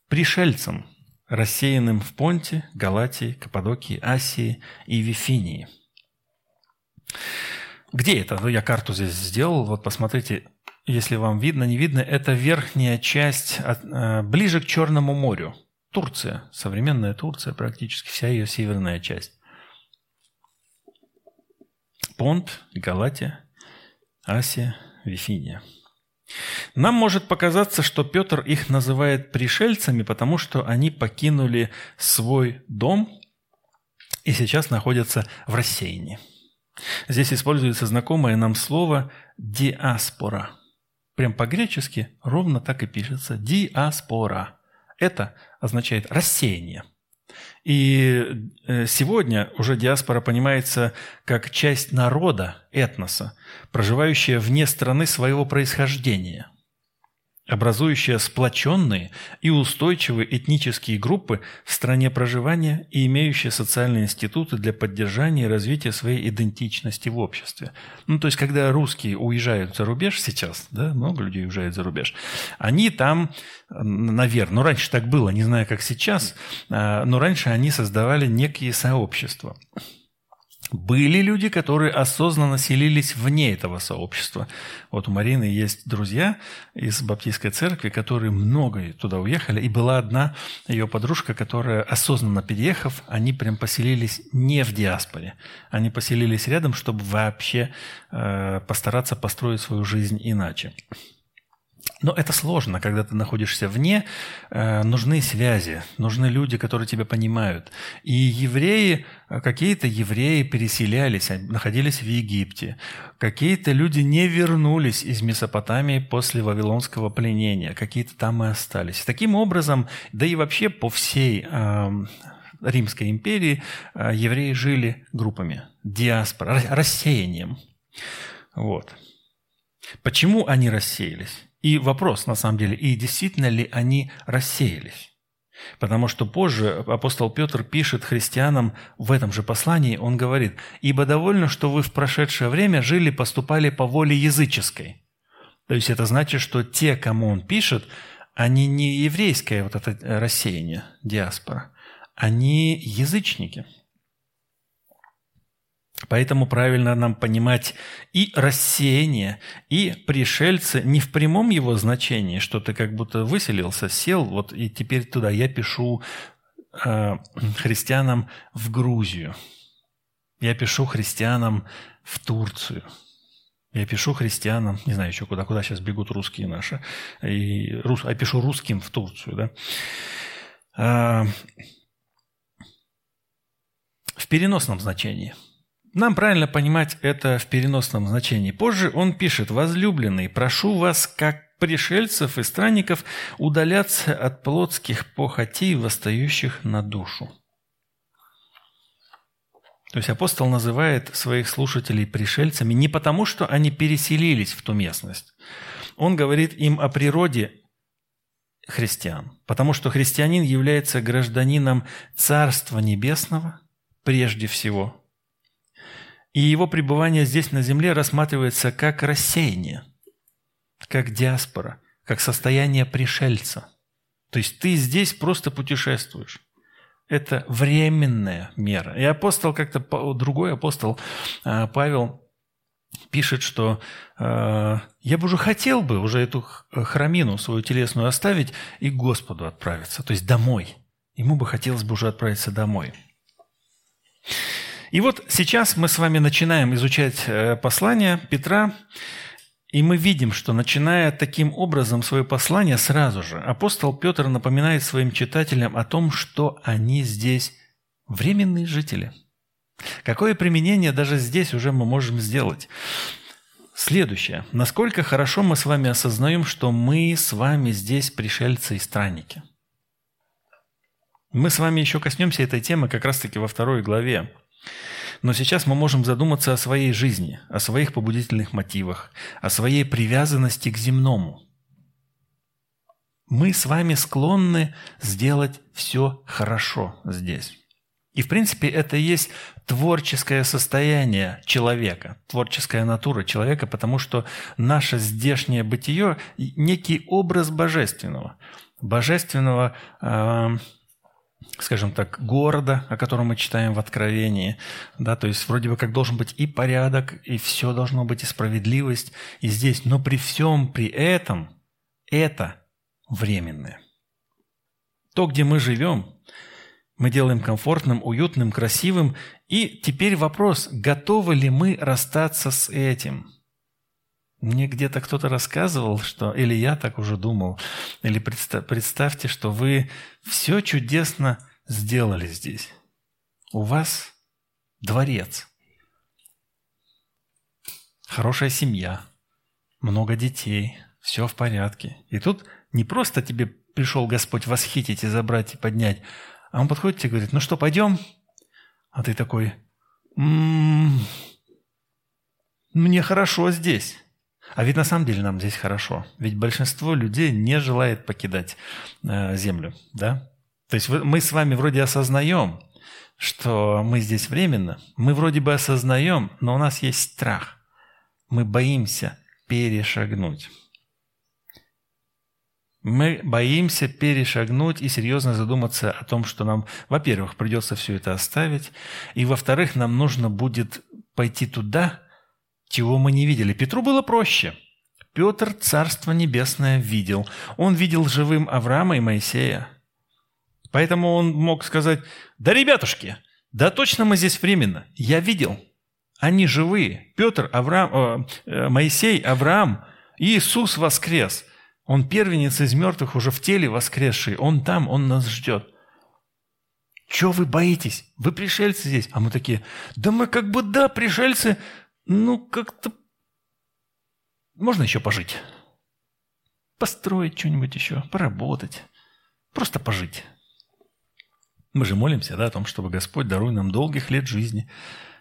пришельцам, рассеянным в Понте, Галатии, Каппадокии, Асии и Вифинии. Где это? Ну, я карту здесь сделал. Вот посмотрите, если вам видно, не видно, это верхняя часть, э, ближе к Черному морю. Турция, современная Турция, практически вся ее северная часть. Понт, Галатия, Асия, Вифиния. Нам может показаться, что Петр их называет пришельцами, потому что они покинули свой дом и сейчас находятся в рассеянии. Здесь используется знакомое нам слово «диаспора». Прям по-гречески ровно так и пишется. Диаспора. Это означает рассеяние. И э, сегодня уже диаспора понимается как часть народа, этноса, проживающая вне страны своего происхождения – образующая сплоченные и устойчивые этнические группы в стране проживания и имеющие социальные институты для поддержания и развития своей идентичности в обществе. Ну, то есть, когда русские уезжают за рубеж сейчас, да, много людей уезжают за рубеж, они там, наверное, ну, раньше так было, не знаю, как сейчас, а, но раньше они создавали некие сообщества. Были люди, которые осознанно селились вне этого сообщества. Вот у Марины есть друзья из Баптистской церкви, которые много туда уехали. И была одна ее подружка, которая, осознанно переехав, они прям поселились не в диаспоре. Они поселились рядом, чтобы вообще э, постараться построить свою жизнь иначе. Но это сложно, когда ты находишься вне, э, нужны связи, нужны люди, которые тебя понимают. И евреи, э, какие-то евреи переселялись, находились в Египте. Какие-то люди не вернулись из Месопотамии после Вавилонского пленения, какие-то там и остались. Таким образом, да и вообще по всей э, Римской империи э, евреи жили группами, диаспора, рассеянием. Вот. Почему они рассеялись? И вопрос, на самом деле, и действительно ли они рассеялись? Потому что позже апостол Петр пишет христианам в этом же послании, он говорит, «Ибо довольно, что вы в прошедшее время жили, поступали по воле языческой». То есть это значит, что те, кому он пишет, они не еврейское вот это рассеяние, диаспора, они язычники – Поэтому правильно нам понимать и рассеяние, и пришельцы не в прямом его значении, что ты как будто выселился, сел, вот и теперь туда. Я пишу э, христианам в Грузию, я пишу христианам в Турцию, я пишу христианам, не знаю еще куда, куда сейчас бегут русские наши, и рус, я пишу русским в Турцию, да. А, в переносном значении – нам правильно понимать это в переносном значении. Позже он пишет «Возлюбленный, прошу вас, как пришельцев и странников, удаляться от плотских похотей, восстающих на душу». То есть апостол называет своих слушателей пришельцами не потому, что они переселились в ту местность. Он говорит им о природе христиан, потому что христианин является гражданином Царства Небесного прежде всего – и его пребывание здесь на земле рассматривается как рассеяние, как диаспора, как состояние пришельца. То есть ты здесь просто путешествуешь. Это временная мера. И апостол как-то, другой апостол а, Павел пишет, что э, я бы уже хотел бы уже эту храмину свою телесную оставить и к Господу отправиться, то есть домой. Ему бы хотелось бы уже отправиться домой. И вот сейчас мы с вами начинаем изучать э, послание Петра, и мы видим, что начиная таким образом свое послание сразу же, апостол Петр напоминает своим читателям о том, что они здесь временные жители. Какое применение даже здесь уже мы можем сделать? Следующее. Насколько хорошо мы с вами осознаем, что мы с вами здесь пришельцы и странники? Мы с вами еще коснемся этой темы как раз-таки во второй главе. Но сейчас мы можем задуматься о своей жизни, о своих побудительных мотивах, о своей привязанности к земному. Мы с вами склонны сделать все хорошо здесь. И, в принципе, это и есть творческое состояние человека, творческая натура человека, потому что наше здешнее бытие – некий образ божественного. Божественного э, скажем так, города, о котором мы читаем в Откровении. Да, то есть вроде бы как должен быть и порядок, и все должно быть, и справедливость, и здесь. Но при всем при этом это временное. То, где мы живем, мы делаем комфортным, уютным, красивым. И теперь вопрос, готовы ли мы расстаться с этим – мне где-то кто-то рассказывал, что, или я так уже думал, или представь, представьте, что вы все чудесно сделали здесь. У вас дворец, хорошая семья, много детей, все в порядке. И тут не просто тебе пришел Господь восхитить и забрать и поднять, а Он подходит тебе и говорит, ну что, пойдем? А ты такой, м-м, мне хорошо здесь. А ведь на самом деле нам здесь хорошо. Ведь большинство людей не желает покидать э, землю, да? То есть мы с вами вроде осознаем, что мы здесь временно. Мы вроде бы осознаем, но у нас есть страх. Мы боимся перешагнуть. Мы боимся перешагнуть и серьезно задуматься о том, что нам, во-первых, придется все это оставить, и, во-вторых, нам нужно будет пойти туда, чего мы не видели. Петру было проще. Петр Царство Небесное видел. Он видел живым Авраама и Моисея. Поэтому он мог сказать, да, ребятушки, да точно мы здесь временно. Я видел. Они живые. Петр, Авраам, э, э Моисей, Авраам, Иисус воскрес – он первенец из мертвых, уже в теле воскресший. Он там, он нас ждет. Чего вы боитесь? Вы пришельцы здесь. А мы такие, да мы как бы, да, пришельцы, ну как-то... Можно еще пожить. Построить что-нибудь еще, поработать. Просто пожить. Мы же молимся, да, о том, чтобы Господь даруй нам долгих лет жизни,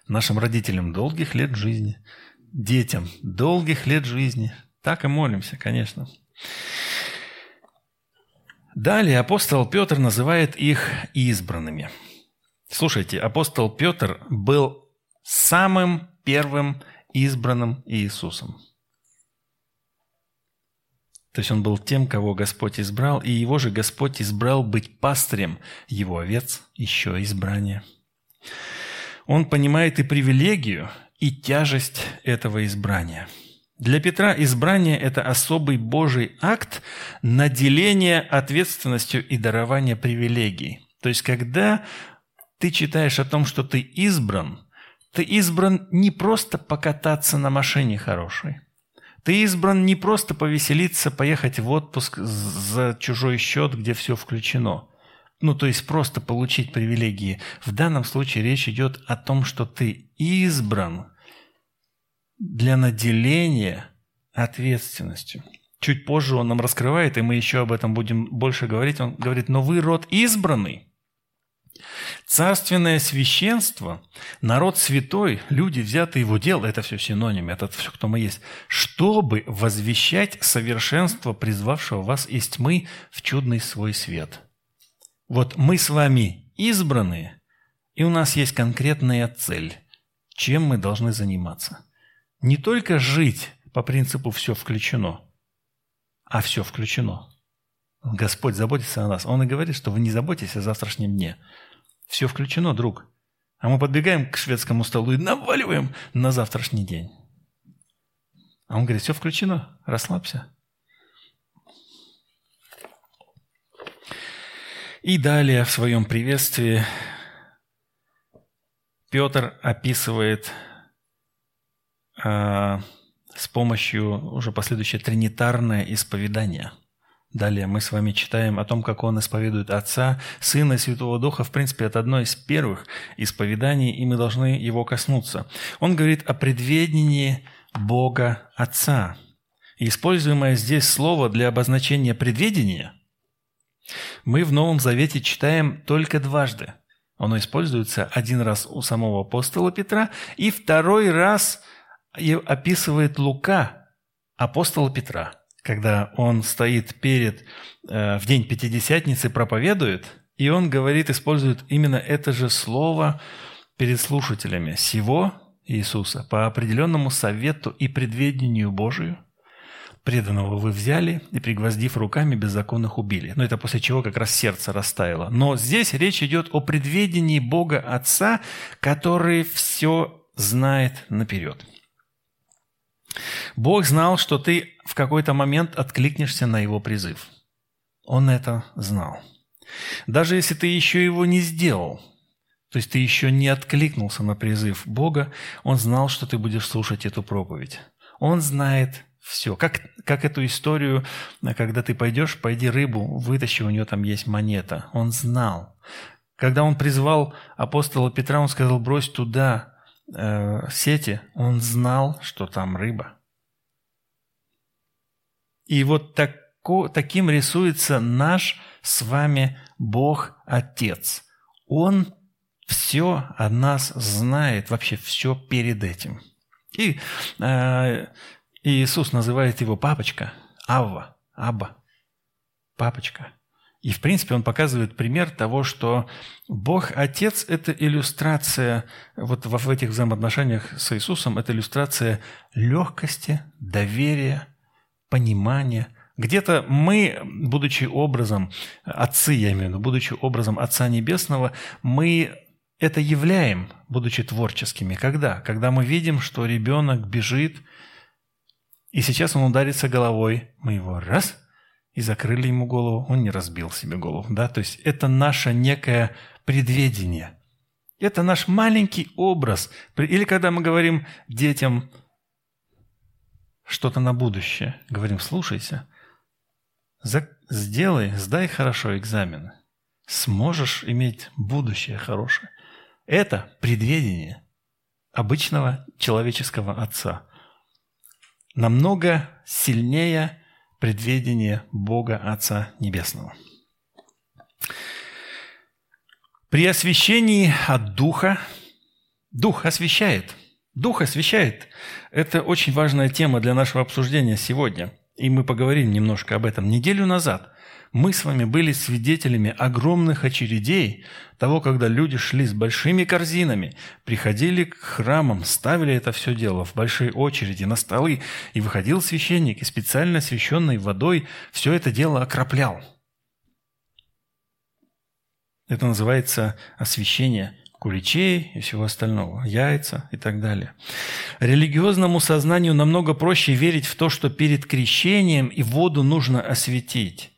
нашим родителям долгих лет жизни, детям долгих лет жизни. Так и молимся, конечно. Далее апостол Петр называет их избранными. Слушайте, апостол Петр был самым первым избранным Иисусом. То есть он был тем, кого Господь избрал, и его же Господь избрал быть пастырем его овец, еще избрание. Он понимает и привилегию, и тяжесть этого избрания – для Петра избрание – это особый Божий акт наделения ответственностью и дарования привилегий. То есть, когда ты читаешь о том, что ты избран, ты избран не просто покататься на машине хорошей. Ты избран не просто повеселиться, поехать в отпуск за чужой счет, где все включено. Ну, то есть просто получить привилегии. В данном случае речь идет о том, что ты избран для наделения ответственностью. Чуть позже он нам раскрывает, и мы еще об этом будем больше говорить. Он говорит, но вы род избранный, Царственное священство, народ святой, люди, взятые его дел, это все синонимы, это все, кто мы есть, чтобы возвещать совершенство призвавшего вас из тьмы в чудный свой свет. Вот мы с вами избранные, и у нас есть конкретная цель, чем мы должны заниматься не только жить по принципу «все включено», а все включено. Господь заботится о нас. Он и говорит, что вы не заботитесь о завтрашнем дне. Все включено, друг. А мы подбегаем к шведскому столу и наваливаем на завтрашний день. А он говорит, все включено, расслабься. И далее в своем приветствии Петр описывает а, с помощью уже последующее тринитарное исповедание. Далее мы с вами читаем о том, как он исповедует Отца, Сына и Святого Духа. В принципе, это одно из первых исповеданий, и мы должны его коснуться. Он говорит о предведении Бога Отца. И используемое здесь слово для обозначения предведения мы в Новом Завете читаем только дважды. Оно используется один раз у самого апостола Петра и второй раз – описывает Лука, апостола Петра, когда он стоит перед, э, в день Пятидесятницы, проповедует, и он говорит, использует именно это же слово перед слушателями. Сего Иисуса по определенному совету и предведению Божию преданного вы взяли и, пригвоздив руками, беззаконных убили. Но это после чего как раз сердце растаяло. Но здесь речь идет о предведении Бога Отца, который все знает наперед. Бог знал, что ты в какой-то момент откликнешься на его призыв. Он это знал. Даже если ты еще его не сделал, то есть ты еще не откликнулся на призыв Бога, он знал, что ты будешь слушать эту проповедь. Он знает все. Как, как эту историю, когда ты пойдешь, пойди рыбу, вытащи, у нее там есть монета. Он знал. Когда он призвал апостола Петра, он сказал, брось туда э, сети, он знал, что там рыба. И вот тако, таким рисуется наш с вами Бог Отец. Он все о нас знает, вообще все перед этим. И э, Иисус называет его папочка, Авва, Аба, папочка. И, в принципе, он показывает пример того, что Бог Отец – это иллюстрация, вот в этих взаимоотношениях с Иисусом, это иллюстрация легкости, доверия, понимания. Где-то мы, будучи образом, отцы, я имею в виду, будучи образом Отца Небесного, мы это являем, будучи творческими. Когда? Когда мы видим, что ребенок бежит, и сейчас он ударится головой, мы его раз – и закрыли ему голову, он не разбил себе голову. Да? То есть это наше некое предведение. Это наш маленький образ. Или когда мы говорим детям что-то на будущее, говорим, слушайся, сделай, сдай хорошо экзамен, сможешь иметь будущее хорошее. Это предведение обычного человеческого отца. Намного сильнее предведение Бога Отца Небесного. При освящении от Духа, Дух освящает, Дух освящает. Это очень важная тема для нашего обсуждения сегодня. И мы поговорим немножко об этом. Неделю назад мы с вами были свидетелями огромных очередей того, когда люди шли с большими корзинами, приходили к храмам, ставили это все дело в большой очереди на столы, и выходил священник, и специально освященной водой все это дело окроплял. Это называется освящение куличей и всего остального, яйца и так далее. Религиозному сознанию намного проще верить в то, что перед крещением и воду нужно осветить.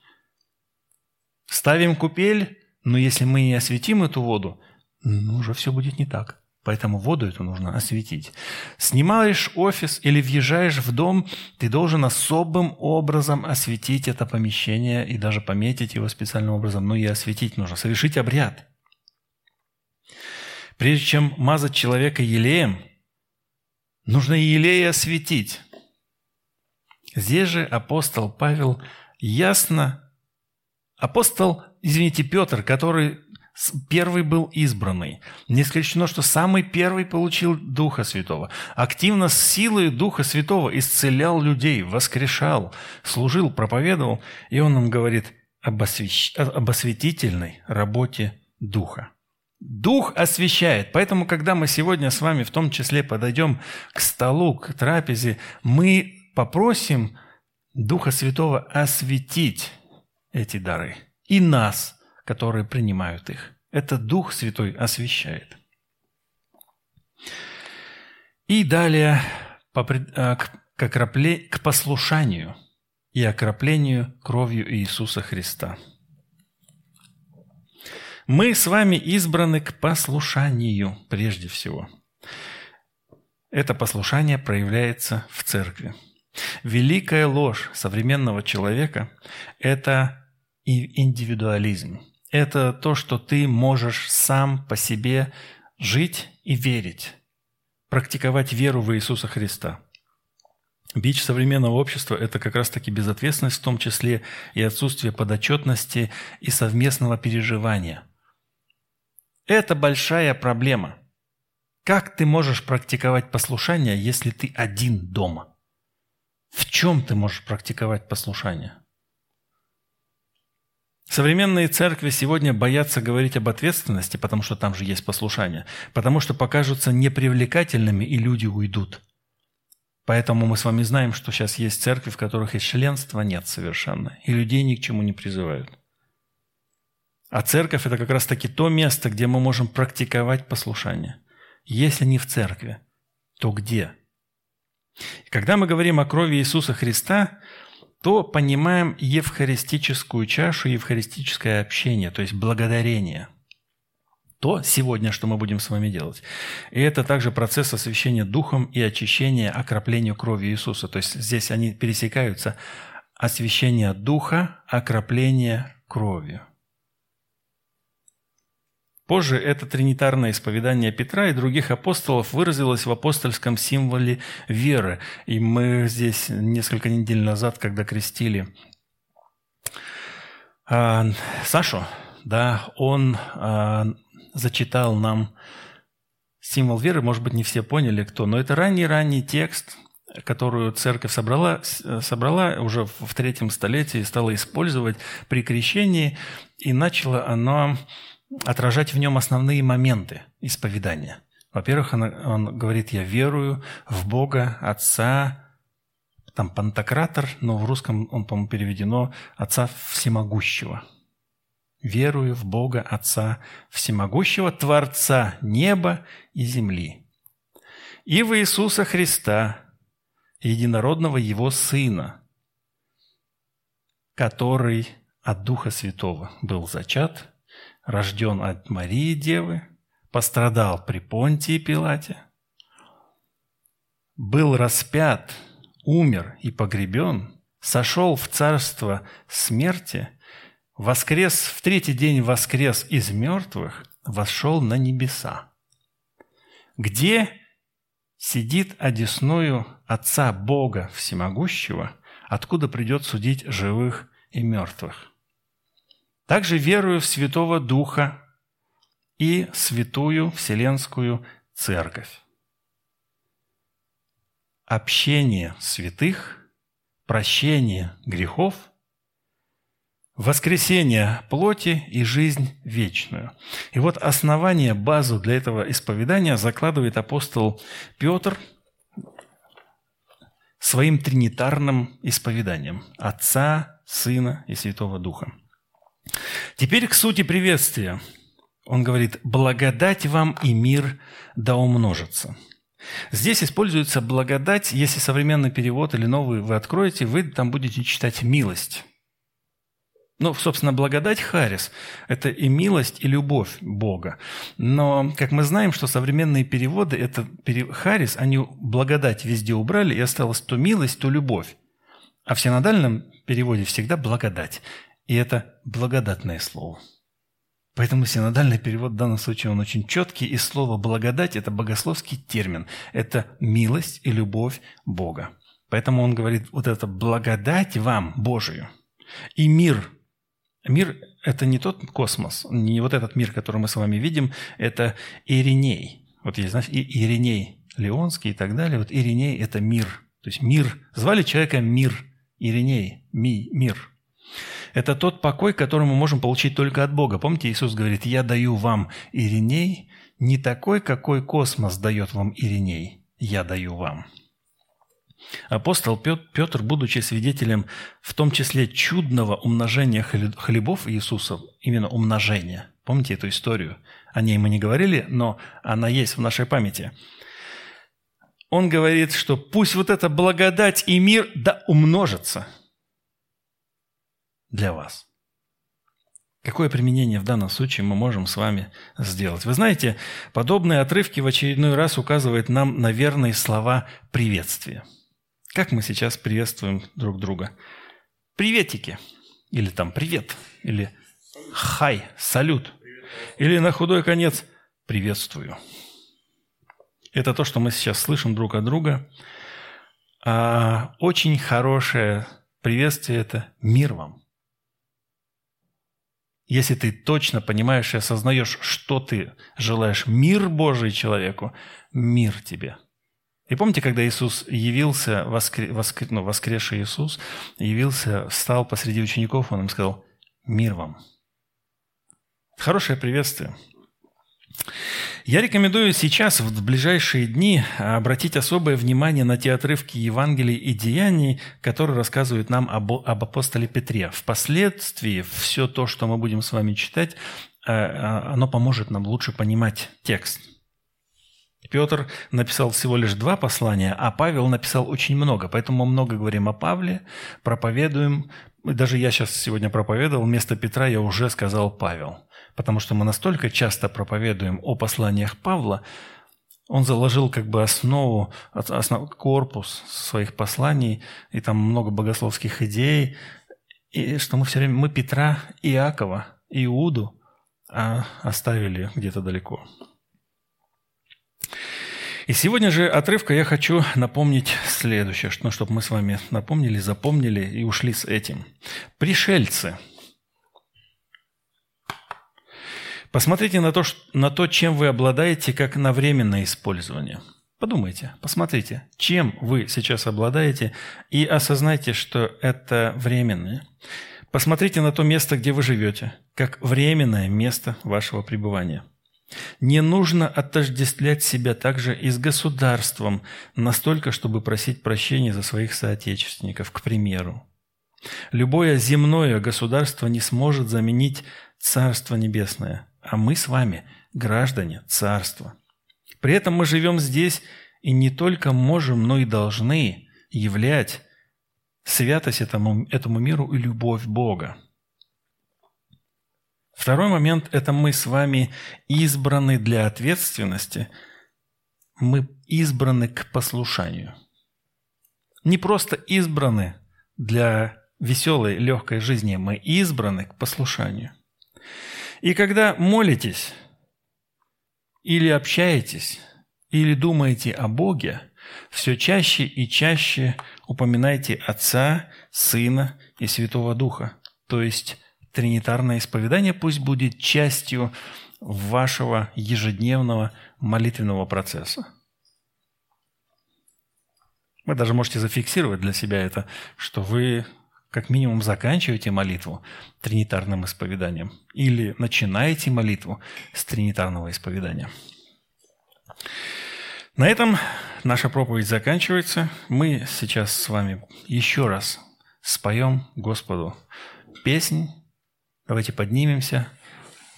Ставим купель, но если мы не осветим эту воду, ну, уже все будет не так. Поэтому воду эту нужно осветить. Снимаешь офис или въезжаешь в дом, ты должен особым образом осветить это помещение и даже пометить его специальным образом. Ну и осветить нужно, совершить обряд. Прежде чем мазать человека елеем, нужно елей осветить. Здесь же апостол Павел ясно Апостол, извините, Петр, который первый был избранный. Не исключено, что самый первый получил Духа Святого. Активно с силой Духа Святого исцелял людей, воскрешал, служил, проповедовал. И он нам говорит об, освящ... об осветительной работе Духа. Дух освещает. Поэтому, когда мы сегодня с вами в том числе подойдем к столу, к трапезе, мы попросим Духа Святого осветить эти дары. И нас, которые принимают их. Это Дух Святой освещает. И далее а, к, окропле, к послушанию и окроплению кровью Иисуса Христа. Мы с вами избраны к послушанию прежде всего. Это послушание проявляется в церкви. Великая ложь современного человека – это индивидуализм. Это то, что ты можешь сам по себе жить и верить, практиковать веру в Иисуса Христа. Бич современного общества – это как раз-таки безответственность, в том числе и отсутствие подотчетности и совместного переживания. Это большая проблема. Как ты можешь практиковать послушание, если ты один дома? В чем ты можешь практиковать послушание? Современные церкви сегодня боятся говорить об ответственности, потому что там же есть послушание, потому что покажутся непривлекательными, и люди уйдут. Поэтому мы с вами знаем, что сейчас есть церкви, в которых и членства нет совершенно, и людей ни к чему не призывают. А церковь – это как раз-таки то место, где мы можем практиковать послушание. Если не в церкви, то где? Когда мы говорим о крови Иисуса Христа, то понимаем евхаристическую чашу, евхаристическое общение, то есть благодарение. То сегодня, что мы будем с вами делать. И это также процесс освящения духом и очищения окроплению крови Иисуса. То есть здесь они пересекаются. Освящение духа, окропление кровью. Позже это тринитарное исповедание Петра и других апостолов выразилось в апостольском символе веры. И мы здесь несколько недель назад, когда крестили а, Сашу, да, он а, зачитал нам символ веры, может быть, не все поняли, кто, но это ранний-ранний текст, которую церковь собрала, собрала уже в третьем столетии, стала использовать при крещении, и начало оно отражать в нем основные моменты исповедания. Во-первых, он, он говорит, я верую в Бога, Отца, там Пантократор, но в русском он, по-моему, переведено Отца Всемогущего. Верую в Бога Отца Всемогущего, Творца неба и земли. И в Иисуса Христа, единородного Его Сына, который от Духа Святого был зачат, рожден от Марии Девы, пострадал при Понтии Пилате, был распят, умер и погребен, сошел в царство смерти, воскрес в третий день воскрес из мертвых, вошел на небеса, где сидит одесную Отца Бога Всемогущего, откуда придет судить живых и мертвых. Также верую в Святого Духа и Святую Вселенскую Церковь. Общение святых, прощение грехов, воскресение плоти и жизнь вечную. И вот основание, базу для этого исповедания закладывает апостол Петр своим тринитарным исповеданием Отца, Сына и Святого Духа. Теперь к сути приветствия. Он говорит, благодать вам и мир да умножится. Здесь используется благодать, если современный перевод или новый вы откроете, вы там будете читать милость. Ну, собственно, благодать Харис – это и милость, и любовь Бога. Но, как мы знаем, что современные переводы, это Харис, они благодать везде убрали, и осталось то милость, то любовь. А в синодальном переводе всегда благодать. И это благодатное слово. Поэтому синодальный перевод в данном случае он очень четкий, и слово «благодать» – это богословский термин. Это милость и любовь Бога. Поэтому он говорит, вот это благодать вам, Божию, и мир. Мир – это не тот космос, не вот этот мир, который мы с вами видим, это Ириней. Вот есть, знаете, Ириней Леонский и так далее. Вот Ириней – это мир. То есть мир. Звали человека мир. Ириней, ми, мир. Это тот покой, который мы можем получить только от Бога. Помните, Иисус говорит, «Я даю вам Ириней, не такой, какой космос дает вам Ириней, я даю вам». Апостол Петр, будучи свидетелем в том числе чудного умножения хлебов Иисуса, именно умножения, помните эту историю? О ней мы не говорили, но она есть в нашей памяти. Он говорит, что пусть вот эта благодать и мир да умножится – для вас. Какое применение в данном случае мы можем с вами сделать? Вы знаете, подобные отрывки в очередной раз указывают нам на верные слова приветствия. Как мы сейчас приветствуем друг друга? Приветики. Или там привет. Или хай, салют. Или на худой конец приветствую. Это то, что мы сейчас слышим друг от друга. А очень хорошее приветствие – это мир вам. Если ты точно понимаешь и осознаешь, что ты желаешь мир Божий человеку, мир тебе. И помните, когда Иисус явился, воскре, воскре, ну, воскресший Иисус, явился, встал посреди учеников, он им сказал, мир вам. Хорошее приветствие. Я рекомендую сейчас, в ближайшие дни, обратить особое внимание на те отрывки Евангелий и Деяний, которые рассказывают нам об, об апостоле Петре. Впоследствии все то, что мы будем с вами читать, э, э, оно поможет нам лучше понимать текст. Петр написал всего лишь два послания, а Павел написал очень много. Поэтому мы много говорим о Павле, проповедуем. Даже я сейчас сегодня проповедовал, вместо Петра я уже сказал Павел – потому что мы настолько часто проповедуем о посланиях Павла, он заложил как бы основу, основ, корпус своих посланий, и там много богословских идей, и что мы все время, мы Петра, Иакова, Иуду, а оставили где-то далеко. И сегодня же отрывка я хочу напомнить следующее, ну, чтобы мы с вами напомнили, запомнили и ушли с этим. Пришельцы. Посмотрите на то, на то, чем вы обладаете, как на временное использование. Подумайте, посмотрите, чем вы сейчас обладаете, и осознайте, что это временное. Посмотрите на то место, где вы живете, как временное место вашего пребывания – не нужно отождествлять себя также и с государством, настолько, чтобы просить прощения за своих соотечественников, к примеру. Любое земное государство не сможет заменить Царство Небесное, а мы с вами – граждане Царства. При этом мы живем здесь и не только можем, но и должны являть святость этому, этому миру и любовь Бога. Второй момент – это мы с вами избраны для ответственности, мы избраны к послушанию. Не просто избраны для веселой, легкой жизни, мы избраны к послушанию. И когда молитесь или общаетесь, или думаете о Боге, все чаще и чаще упоминайте Отца, Сына и Святого Духа, то есть тринитарное исповедание пусть будет частью вашего ежедневного молитвенного процесса. Вы даже можете зафиксировать для себя это, что вы как минимум заканчиваете молитву тринитарным исповеданием или начинаете молитву с тринитарного исповедания. На этом наша проповедь заканчивается. Мы сейчас с вами еще раз споем Господу песнь Давайте поднимемся